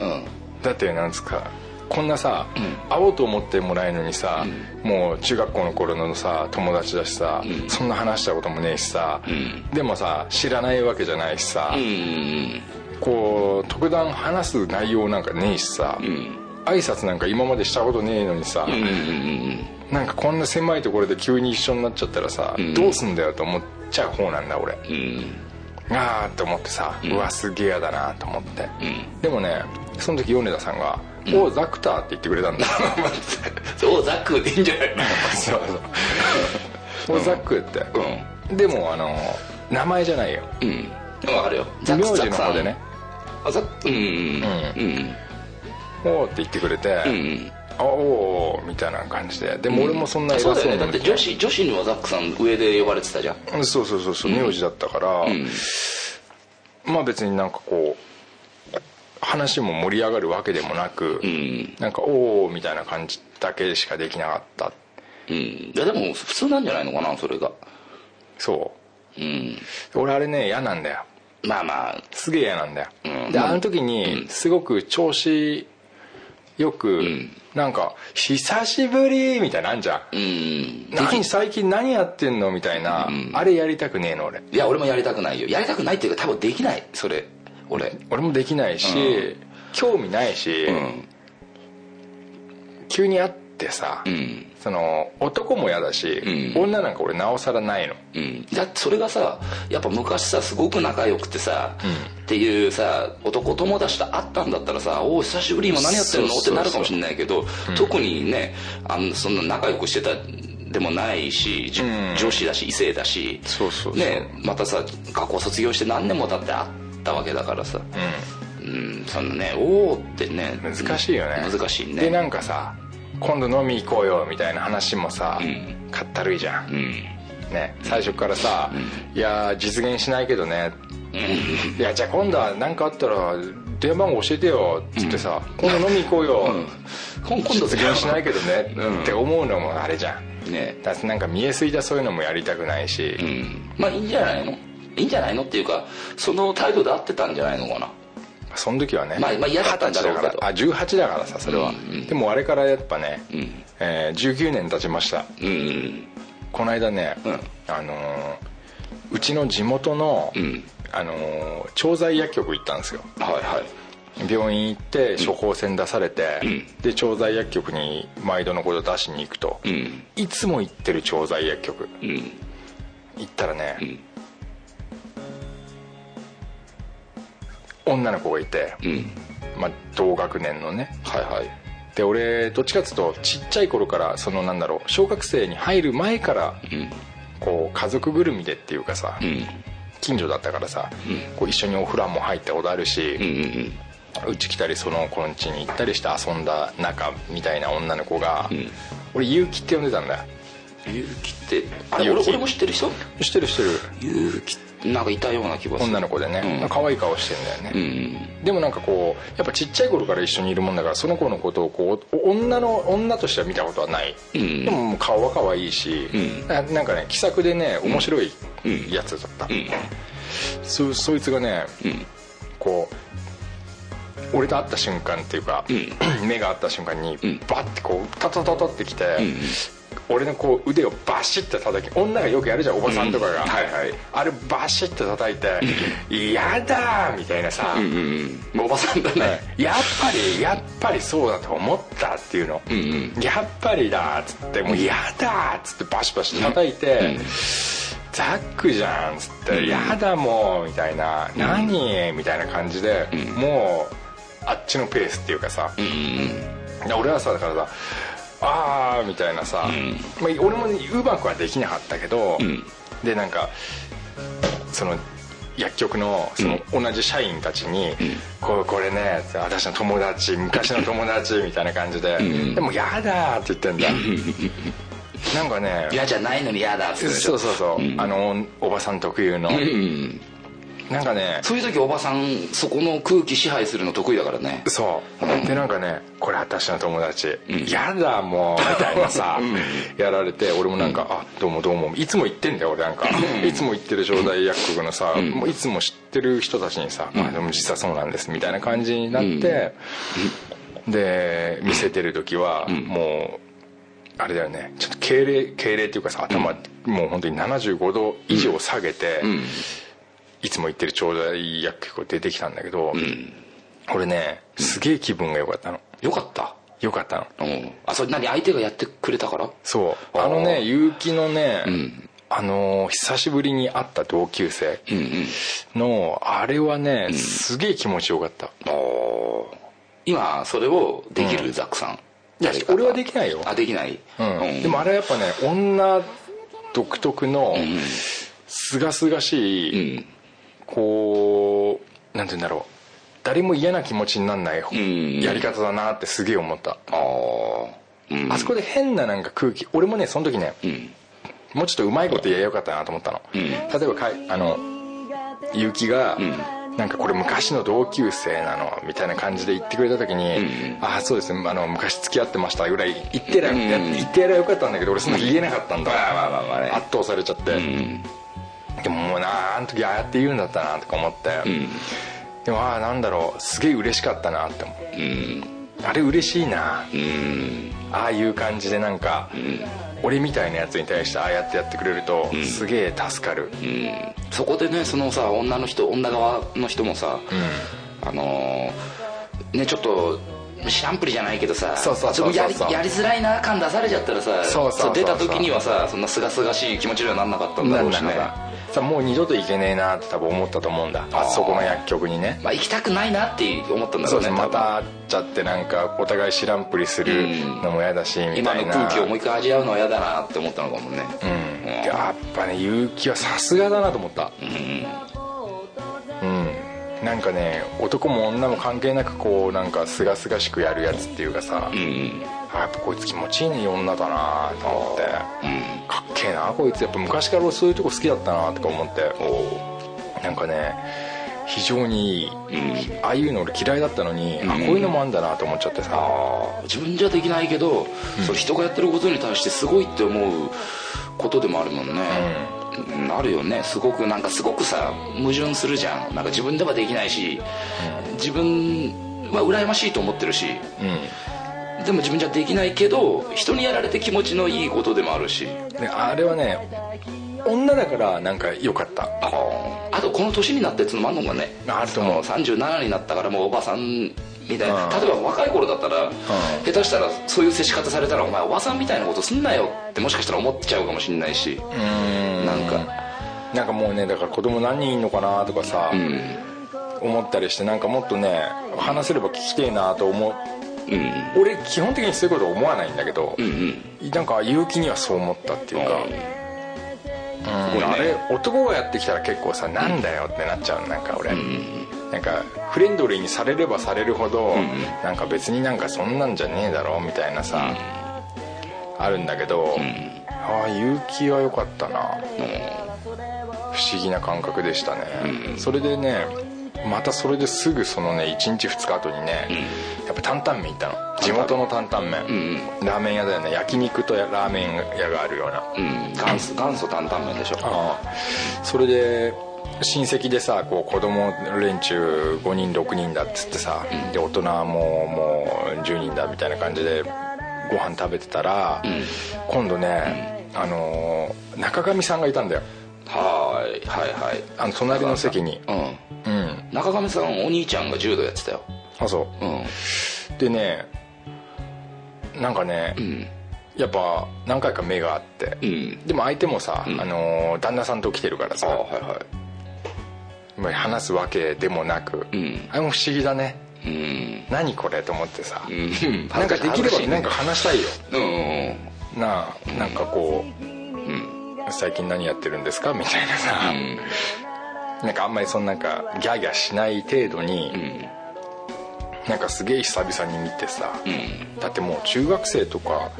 うん。うん。だってなんつうかこんなさ、会おうと思ってもないのにさ、もう中学校の頃のさ友達だしさ、そんな話したこともねえしさ、でもさ知らないわけじゃないしさ、うんこう特段話す内容なんかねえしさ、挨拶なんか今までしたことねえのにさ、うんうんうんなんかこんな狭いところで急に一緒になっちゃったらさ、どうすんだよと思っちゃう方なんだ俺、うんああって思ってさ、うわすげえ嫌だなと思って、でもねその時米田さんが「おうザクター」って言ってくれたんだ。そうザックでいいんじゃない？そうそう「おうザック」って、でもあの名前じゃないよ。うん。わかるよ。名字の方でね。あザックうんうん「おう」って言ってくれて「うんおーみたいな感じで。でも俺もそんな偉そうそうにだよね。だって女子女子にはザックさん上で呼ばれてたじゃん。うんそうそうそう。そう名字だったから、まあ別になんかこう話も盛り上がるわけでもなく、うん。なんかおおみたいな感じだけしかできなかった。うん。いやでも普通なんじゃないのかなそれが。そう。ん。う俺あれね嫌なんだよ。まあまあ。すげえ嫌なんだよ、うん。であの時にすごく調子よく、なんか「久しぶり」みたいなんじゃん。うん。何最近何やってんのみたいな、あれやりたくねえの俺。いや俺もやりたくないよ。やりたくないっていうか多分できないそれ。俺。俺もできないし、興味ないし、うん。急に会ってさ、うんその男も嫌だし、うん。女なんか俺なおさらないの。うん。だってそれがさやっぱ昔さすごく仲良くてさ、っていうさ男友達と会ったんだったらさ「おお久しぶり今何やってんの?」ってなるかもしれないけど、特にねあのそんな仲良くしてたでもないし、女子だし異性だし。そうそうそう。ね、またさ学校卒業して何年も経って会ったわけだからさ。うん、そんなね「おお」ってね。難しいよね。難しいね。でなんかさ今度飲み行こうよみたいな話もさ、ん。かったるいじゃん、うん。ね最初からさ「いやー実現しないけどね」いやじゃあ今度は何かあったら電話番号教えてよ」っつってさ「今度飲み行こうよ」今度実現しないけどねうん。って思うのもあれじゃん。ね。だってなんか見えすぎたそういうのもやりたくないし、うん。まあいいんじゃないの？いいんじゃないの？っていうかその態度で合ってたんじゃないのかな？その時はねまあまあ嫌だったんだろうけど。20歳だからあ18だからさそれは、でもあれからやっぱね、ん。えー19年経ちました。うんうんこの間ね、うん。あのーうちの地元の、ん。あのー調剤薬局行ったんですよ。はいはい。病院行って処方箋出されて、ん。で調剤薬局に毎度のこと出しに行くと、うん。いつも行ってる調剤薬局。うん。行ったらね、女の子がいて、うん。まあ、同学年のね。はいはい。で俺どっちかっつうとちっちゃい頃からそのなんだろう小学生に入る前から、うん。こう家族ぐるみでっていうかさ、うん。近所だったからさ、こう一緒にお風呂も入ったことあるし、うち来たりその子の家に行ったりして遊んだ仲みたいな女の子が、俺結城って呼んでたんだよ勇気ってあれ俺俺も知ってる人？知ってる知ってる。勇気。なんかいたような気がする。女の子でね、うん。可愛い顔してんだよね、でもなんかこうやっぱちっちゃい頃から一緒にいるもんだからその子のことをこうお女の女としては見たことはない、ん。でも顔は可愛いし、うん。ななんかね気さくでね面白いやつだった、うん。そそいつがね、ん。こう俺と会った瞬間っていうか、目が合った瞬間にん。バッてこうタタタタってきて、ん俺のこう腕をバシッて叩き女がよくやるじゃんおばさんとかが、はいはい。あれバシッて叩いて「嫌だ!」みたいなさ、うんうんうん。おばさんだねやっぱりやっぱりそうだと思ったっていうの、んやっぱりだっつってもう嫌だっつってバシバシ叩いて、ザックじゃんっつって「やだもう」みたいな「何?」みたいな感じで、もうあっちのペースっていうかさ、で俺はさだからさああみたいなさ、まあ、俺もうまくはできなかったけど、ん。でなんかその薬局のその同じ社員たちに「これね私の友達昔の友達」みたいな感じで「でもやだ」って言ってんだ。なんかね嫌じゃないのに嫌だってそうそうそう、あのおばさん特有の、うんなんかねそういう時おばさんそこの空気支配するの得意だからね。そう。でなんかねこれ私の友達「やだもう」みたいなさやられて俺もなんか「あどうもどうも」いつも言ってんだよ俺なんか。いつも言ってる正代薬局のさもういつも知ってる人たちにさ「あでも実はそうなんです」みたいな感じになってで見せてる時はもうあれだよねちょっと敬礼敬礼っていうかさ頭、もう本当に75度以上下げて、いつも言ってるちょうどいい薬局出てきたんだけど、俺ねすげえ気分が良かったの。よかった？良かったの。うん。あそれ何相手がやってくれたから？そう。あのね結城のね、ん。あのー久しぶりに会った同級生うんうん。のあれはね、すげえ気持ちよかった。今それをできる、ザックさん。いや俺はできないよ。あできない、うん。でもあれはやっぱね女独特のすがすがしい、うんこうなんて言うんだろう。誰も嫌な気持ちにならないん。やり方だなってすげえ思った、ああそこで変ななんか空気俺もねその時ね、うん。もうちょっとうまいこと言えばよかったなと思ったの、ん。例えばかいあの結城が、なんかこれ昔の同級生なのみたいな感じで言ってくれた時に「ああそうですね。あの昔付き合ってました」ぐらい言ってりゃ、ん。言ってやればよかったんだけど俺そんな言えなかったんだ、圧倒されちゃって、うんでももうなああの時ああやって言うんだったなとか思って、うん。でもああなんだろうすげえ嬉しかったなって思う。うん。あれ嬉しいな。うん。ああいう感じでなんか、俺みたいなやつに対してああやってやってくれると、すげえ助かる、うん。そこでねそのさ女の人女側の人もさ、あのーねちょっと知らんぷりじゃないけどさそうそうそうそう。れもやりやりづらいな感出されちゃったらさそうそうそうそう。出た時にはさそんなすがすがしい気持ちにはなんなかったんだろうしねさもう二度と行けねえなって多分思ったと思うんだ。あそこの薬局にね。まあ行きたくないなって思ったんだろうねそうですね。また会っちゃってなんかお互い知らんぷりするのも嫌だしみ今のたいな。空気をもう一回味わうのは嫌だなって思ったのかもね。うん。やっぱね結城はさすがだなと思った。うんなんかね男も女も関係なくこうなんかすがすがしくやるやつっていうかさ、うんあやっぱこいつ気持ちいいね女だなと思って、かっけえなこいつ。やっぱ昔から俺そういうとこ好きだったなとか思って。なんかね非常にいい、ああいうの俺嫌いだったのに、あこういうのもあんだなと思っちゃってさ、自分じゃできないけど、それ人がやってることに対してすごいって思うことでもあるもんね、うんあるよね。すごくなんかすごくさ矛盾するじゃん。なんか自分ではできないし、自分は羨ましいと思ってるし、でも自分じゃできないけど人にやられて気持ちのいいことでもあるし。であれはね女だからなんか良かった。あー。あとこの年になってっていうのもあるのかねあると思う。その37になったからもうおばさんみたいな、うん。例えば若い頃だったら、下手したらそういう接し方されたらお前おばさんみたいなことすんなよってもしかしたら思っちゃうかもしれないし。うん。なんか。なんかもうねだから子供何人いんのかなとかさ、うん。思ったりしてなんかもっとね話せれば聞きてえなと思う。うん。俺基本的にそういうこと思わないんだけど、うんなんか結城にはそう思ったっていうか、うん。ね。あれ男がやってきたら結構さなんだよってなっちゃうなんか俺、なんかフレンドリーにされればされるほど、なんか別になんかそんなんじゃねえだろみたいなさ、あるんだけど、ああ結城は良かったな、不思議な感覚でしたね、それでねまたそれですぐそのね1日2日後にね、やっぱ担々麺行ったの。地元の担々麺、ラーメン屋だよね。焼肉とラーメン屋があるような。うん。元祖元祖担々麺でしょ。ああ。それで親戚でさこう子供連中5人6人だっつってさ、で大人ももう10人だみたいな感じでご飯食べてたら、今度ね、あのー中上さんがいたんだよ。はいはいはい。あの隣の席に。うん。うん。中上さんお兄ちゃんが柔道やってたよ。あそう。ん。うでねなんかね、ん。やっぱ何回か目があって、うん。でも相手もさ、ん。あのー旦那さんと来てるからさ。あはいはい。まあ話すわけでもなく、ん。あれも不思議だね。うん。何これと思ってさ、うん。なんかできればなんか話したいよ。うん。なあなんかこう、最近何やってるんですか？みたいなさ、なんかあんまりそんなんかギャーギャーしない程度に、なんかすげえ久々に見てさ、だってもう中学生とか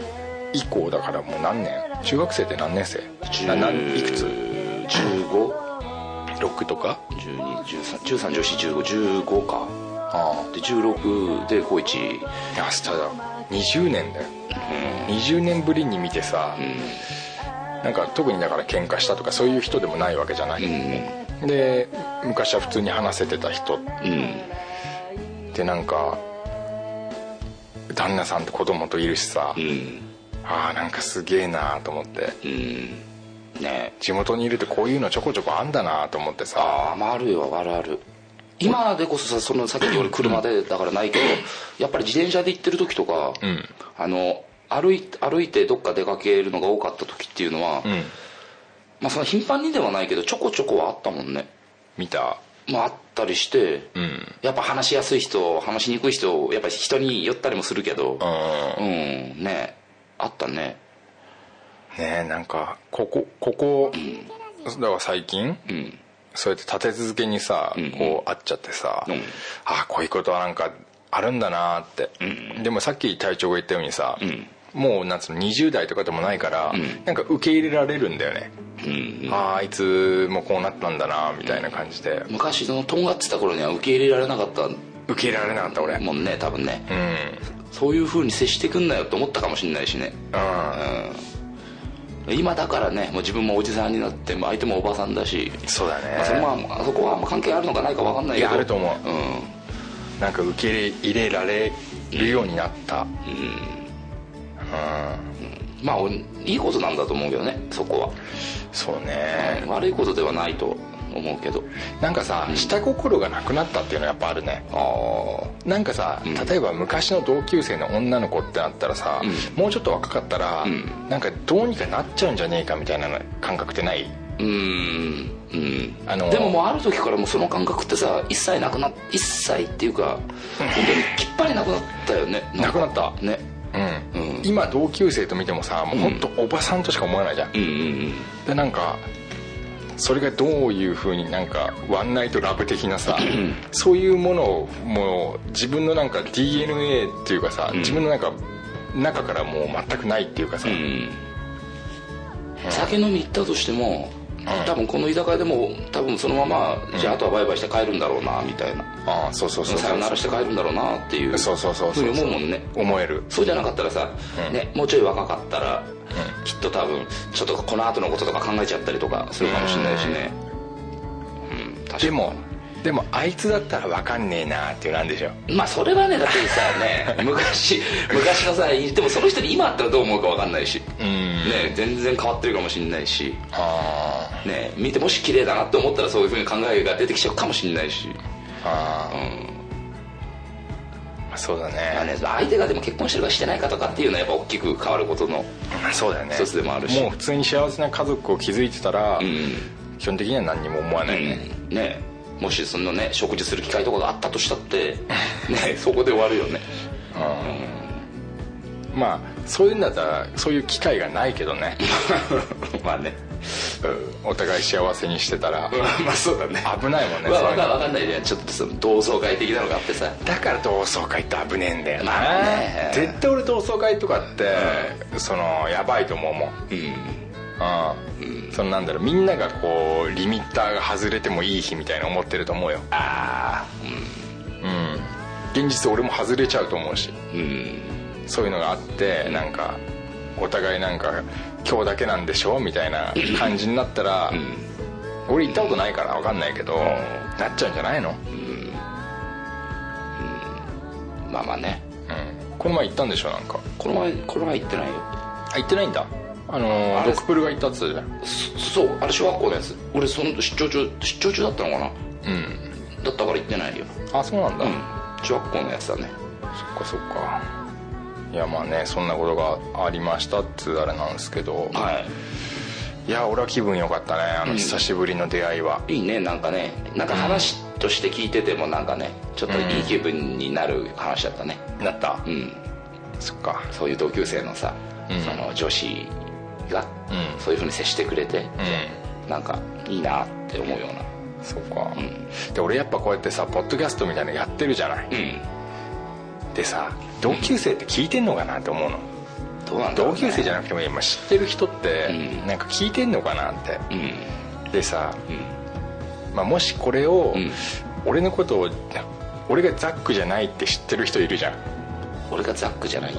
以降だからもう何年？中学生って何年生？いくつ？?6 とか？1513女子1515か。あで16で高一。あ明日だ。20年だよ、20年ぶりに見てさ、なんか特にだから喧嘩したとかそういう人でもないわけじゃない、で昔は普通に話せてた人。うん。ってなんか旦那さんと子供といるしさ、うん。ああなんかすげえなと思って。うんね。地元にいるとこういうのちょこちょこあんだなと思ってさ。ああまああるよ。あるある。今でこそさそのさっき俺車でだからないけどやっぱり自転車で行ってる時とか、ん。あの歩い歩いてどっか出かけるのが多かった時っていうのは、うん。まあその頻繁にではないけどちょこちょこはあったもんね。見た。まああったりして、うん。やっぱ話しやすい人話しにくい人やっぱり人に寄ったりもするけどうん。うんねあったねねえなんかここここ、だから最近、うん。そうやって立て続けにさ、んこう会っちゃってさ、うん。ああこういうことはなんかあるんだなって、でもさっき隊長が言ったようにさ、もうなんつうの20代とかでもないから、なんか受け入れられるんだよね、うんあああいつもこうなったんだなみたいな感じで、昔そのとんがってた頃には受け入れられなかった。受け入れられなかった俺。もんね多分ね。うん。そういう風に接してくんなよと思ったかもしれないしね。うん今だからねもう自分もおじさんになって相手もおばさんだし、そうだね、まあ、それもあそこは関係あるのかないか分かんないけどいやあると思う。うん。なんか受け入れられるようになった。まあおいいことなんだと思うけどねそこは、そうね。悪いことではないと思うけど。なんかさ下心がなくなったっていうのはやっぱあるね。あなんかさ例えば昔の同級生の女の子ってなったらさ、もうちょっと若かったら、ん。なんかどうにかなっちゃうんじゃねえかみたいな感覚ってない？あうん。うん。あのでももうある時からもうその感覚ってさ一切なくなっ一切っていうか本当にきっぱりなくなったよね。なくなった。ね。うん、うん。今同級生と見てもさもう本当おばさんとしか思わないじゃん、うんうん。でなんかそれがどういうふうになんかワンナイトラブ的なさそういうものをもう自分のなんか DNA っていうかさ、自分のなんか中からもう全くないっていうかさ、うん。酒飲み行ったとしても多分この居酒屋でも多分そのままじゃああとはバイバイして帰るんだろうなみたいな。ああそうそうそうさよならして帰るんだろうなっていうそうそうそうふそう。うに思うもんね。思える。そうじゃなかったらさ、ね、もうちょい若かったら、きっと多分ちょっとこの後のこととか考えちゃったりとかするかもしれないしね。うん確かに。でもでもあいつだったら分かんねえなっていうなんでしょ。まあそれはねだってさね 昔昔のさでもその人に今あったらどう思うか分かんないし、うん。ね、全然変わってるかもしれないし、あね、見てもし綺麗だなって思ったらそういうふうに考えが出てきちゃうかもしれないし、ああうん。あそうだまあねね、相手がでも結婚してるかしてないかとかっていうのはやっぱ大きく変わることのそうだよね。一つでもあるし。もう普通に幸せな家族を築いてたら、うん。基本的には何にも思わないね、うん。ねもしそのね食事する機会とかがあったとしたって ねそこで終わるよね。まあそういうんだったらそういう機会がないけどね、まあね。うん。お互い幸せにしてたら。まあそうだね。危ないもんねわそういうのかわかんないね。ちょっとその同窓会的なのがあってさ。だから同窓会って危ねえんだよな、まあね。絶対俺同窓会とかって、そのやばいと思う。もんうん。うん、そのなんだろうみんながこうリミッターが外れてもいい日みたいな思ってると思うよ。ああうん。現実俺も外れちゃうと思うし。うん。そういうのがあってなんかお互いなんか今日だけなんでしょみたいな感じになったら、俺行ったことないから分かんないけど、なっちゃうんじゃないの、まあまあね。うん、この前行ったんでしょなんか。この前この前行ってないよ。あ行ってないんだあのドクプルが行ったっつうじゃん。そそうあれ小学校のやつ。俺その出張中出張中だったのかな？うん。だったから行ってないよ。あそうなんだ、うん。中学校のやつだね。そっかそっか。いやまあねそんなことがありましたっつうあれなんですけど、はい。や俺は気分良かったねあの久しぶりの出会いは、いいいねなんかね。なんか話として聞いててもなんかねちょっといい気分になる話だったね。なった。うん。そっか。そういう同級生のさ、うん。その女子がうん。そういうふうに接してくれて、うん。なんかいいなって思うような。そっか、で俺やっぱこうやってさポッドキャストみたいなのやってるじゃない、うん。でさ同級生って聞いてんのかなって思うの。どうね、同級生じゃなくても今知ってる人ってうん。なんか聞いてんのかなって。うん。でさ、うん。まあ、もしこれをうん。俺のことを俺がザックじゃないって知ってる人いるじゃん。俺がザックじゃない？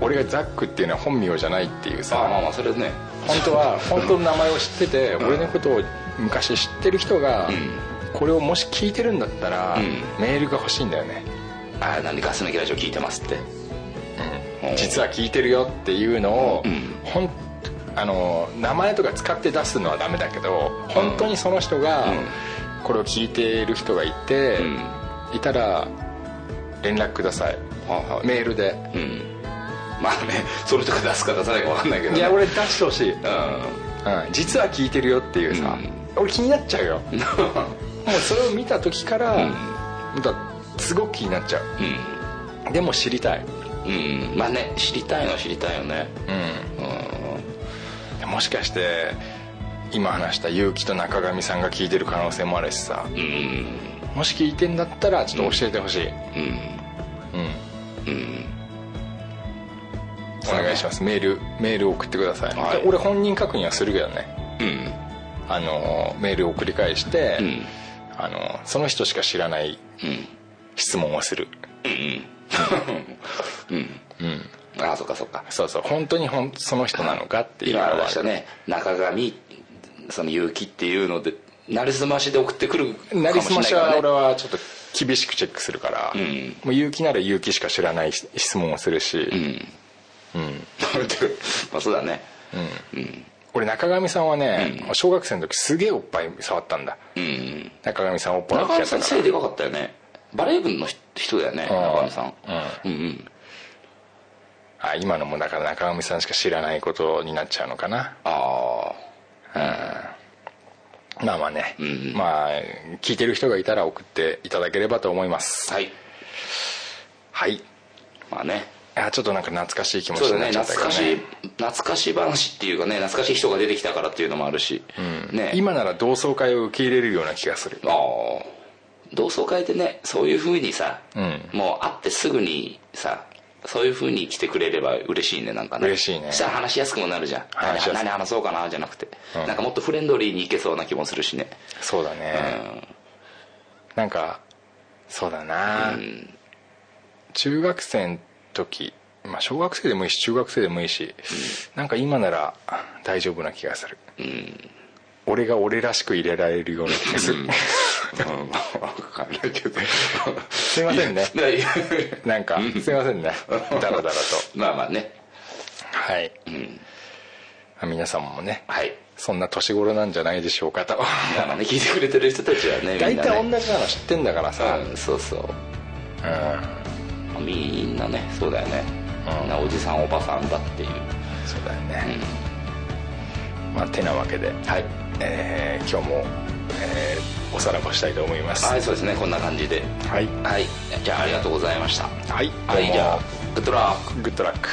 俺がザックっていうのは本名じゃないっていうさ。ああまあまあそれね。本当は本当の名前を知ってて俺のことを昔知ってる人がこれをもし聞いてるんだったらうん。メールが欲しいんだよね。ああ何ガス抜きラジオ聞いてますって。実は聞いてるよっていうのを、うん。ほんあの名前とか使って出すのはダメだけど本当にその人がうん。これを聞いてる人がいて、うん。いたら連絡ください。はメールで。うんまあねその人が出すか出さないか分かんないけど、ね、いや俺出してほしい、うん、う実は聞いてるよっていうさ、俺気になっちゃうよ。もうそれを見た時から、うん。だすごく気になっちゃう。でも知りたい。うん、うん、まあね知りたいのは知りたいよね。うん。もしかして今話した結城と中上さんが聞いてる可能性もあるしさ。うん。うんもし聞いてんだったらちょっと教えてほしい、うん。うんお願いします。メールメール送ってください、はい。俺本人確認はするけどね。うん。あのメールを繰り返して、うん。あのその人しか知らないうん。質問をする。ああそっかそっか。そうそう。本当にほんその人なのかっていうのは今あしたね。中上その結城っていうのでなりすましで送ってくるかもしれないなりすましは俺はちょっと厳しくチェックするから、んもう結城なら結城しか知らない質問をするし、まあそうだね。俺中上さんはね、小学生の時すげえおっぱい触ったんだ。うん。中上さんおっぱい中上さん背でかかったよね。バレー部の人だよね中上さん。うん。うんあ今のもだから中上さんしか知らないことになっちゃうのかな。あまあまあね、ん。まあ聞いてる人がいたら送っていただければと思います。あはい。はい。まあねあちょっとなんか懐かしい気持ちになっちゃった懐かしけどねい懐かしい話っていうかね懐かしい人が出てきたからっていうのもあるし。ね。今なら同窓会を受け入れるような気がする。ああ。同窓会ってねそういうふうにさ、ん。もう会ってすぐにさそういうふうに来てくれれば嬉しいねなんかね。嬉しいね。そしたら話しやすくもなるじゃん。何何話そうかなじゃなくて、うん。なんかもっとフレンドリーにいけそうな気もするしね。そうだね、なんかそうだな、中学生の時まあ小学生でもいいし中学生でもいいし、なんか今なら大丈夫な気がする、俺が俺らしく入れられるような気がする、うん。分かんないけど。すいませんね。なんかすいませんね。ダラダラと。まあまあね。はい、まあ皆さんもねはい。そんな年頃なんじゃないでしょうかと。だからね聞いてくれてる人たちはねみ大体同じなの知ってんだからさ、うんそうそう。うんみんなねそうだよね、みんなおじさんおばさんだっていう。そうだよね、まあてなわけで、はい。えー今日も、えーおさらばしたいと思います。はいそうですね。こんな感じで。はい。はい。じゃあありがとうございました。はい。はいじゃあグッドラックグッドラック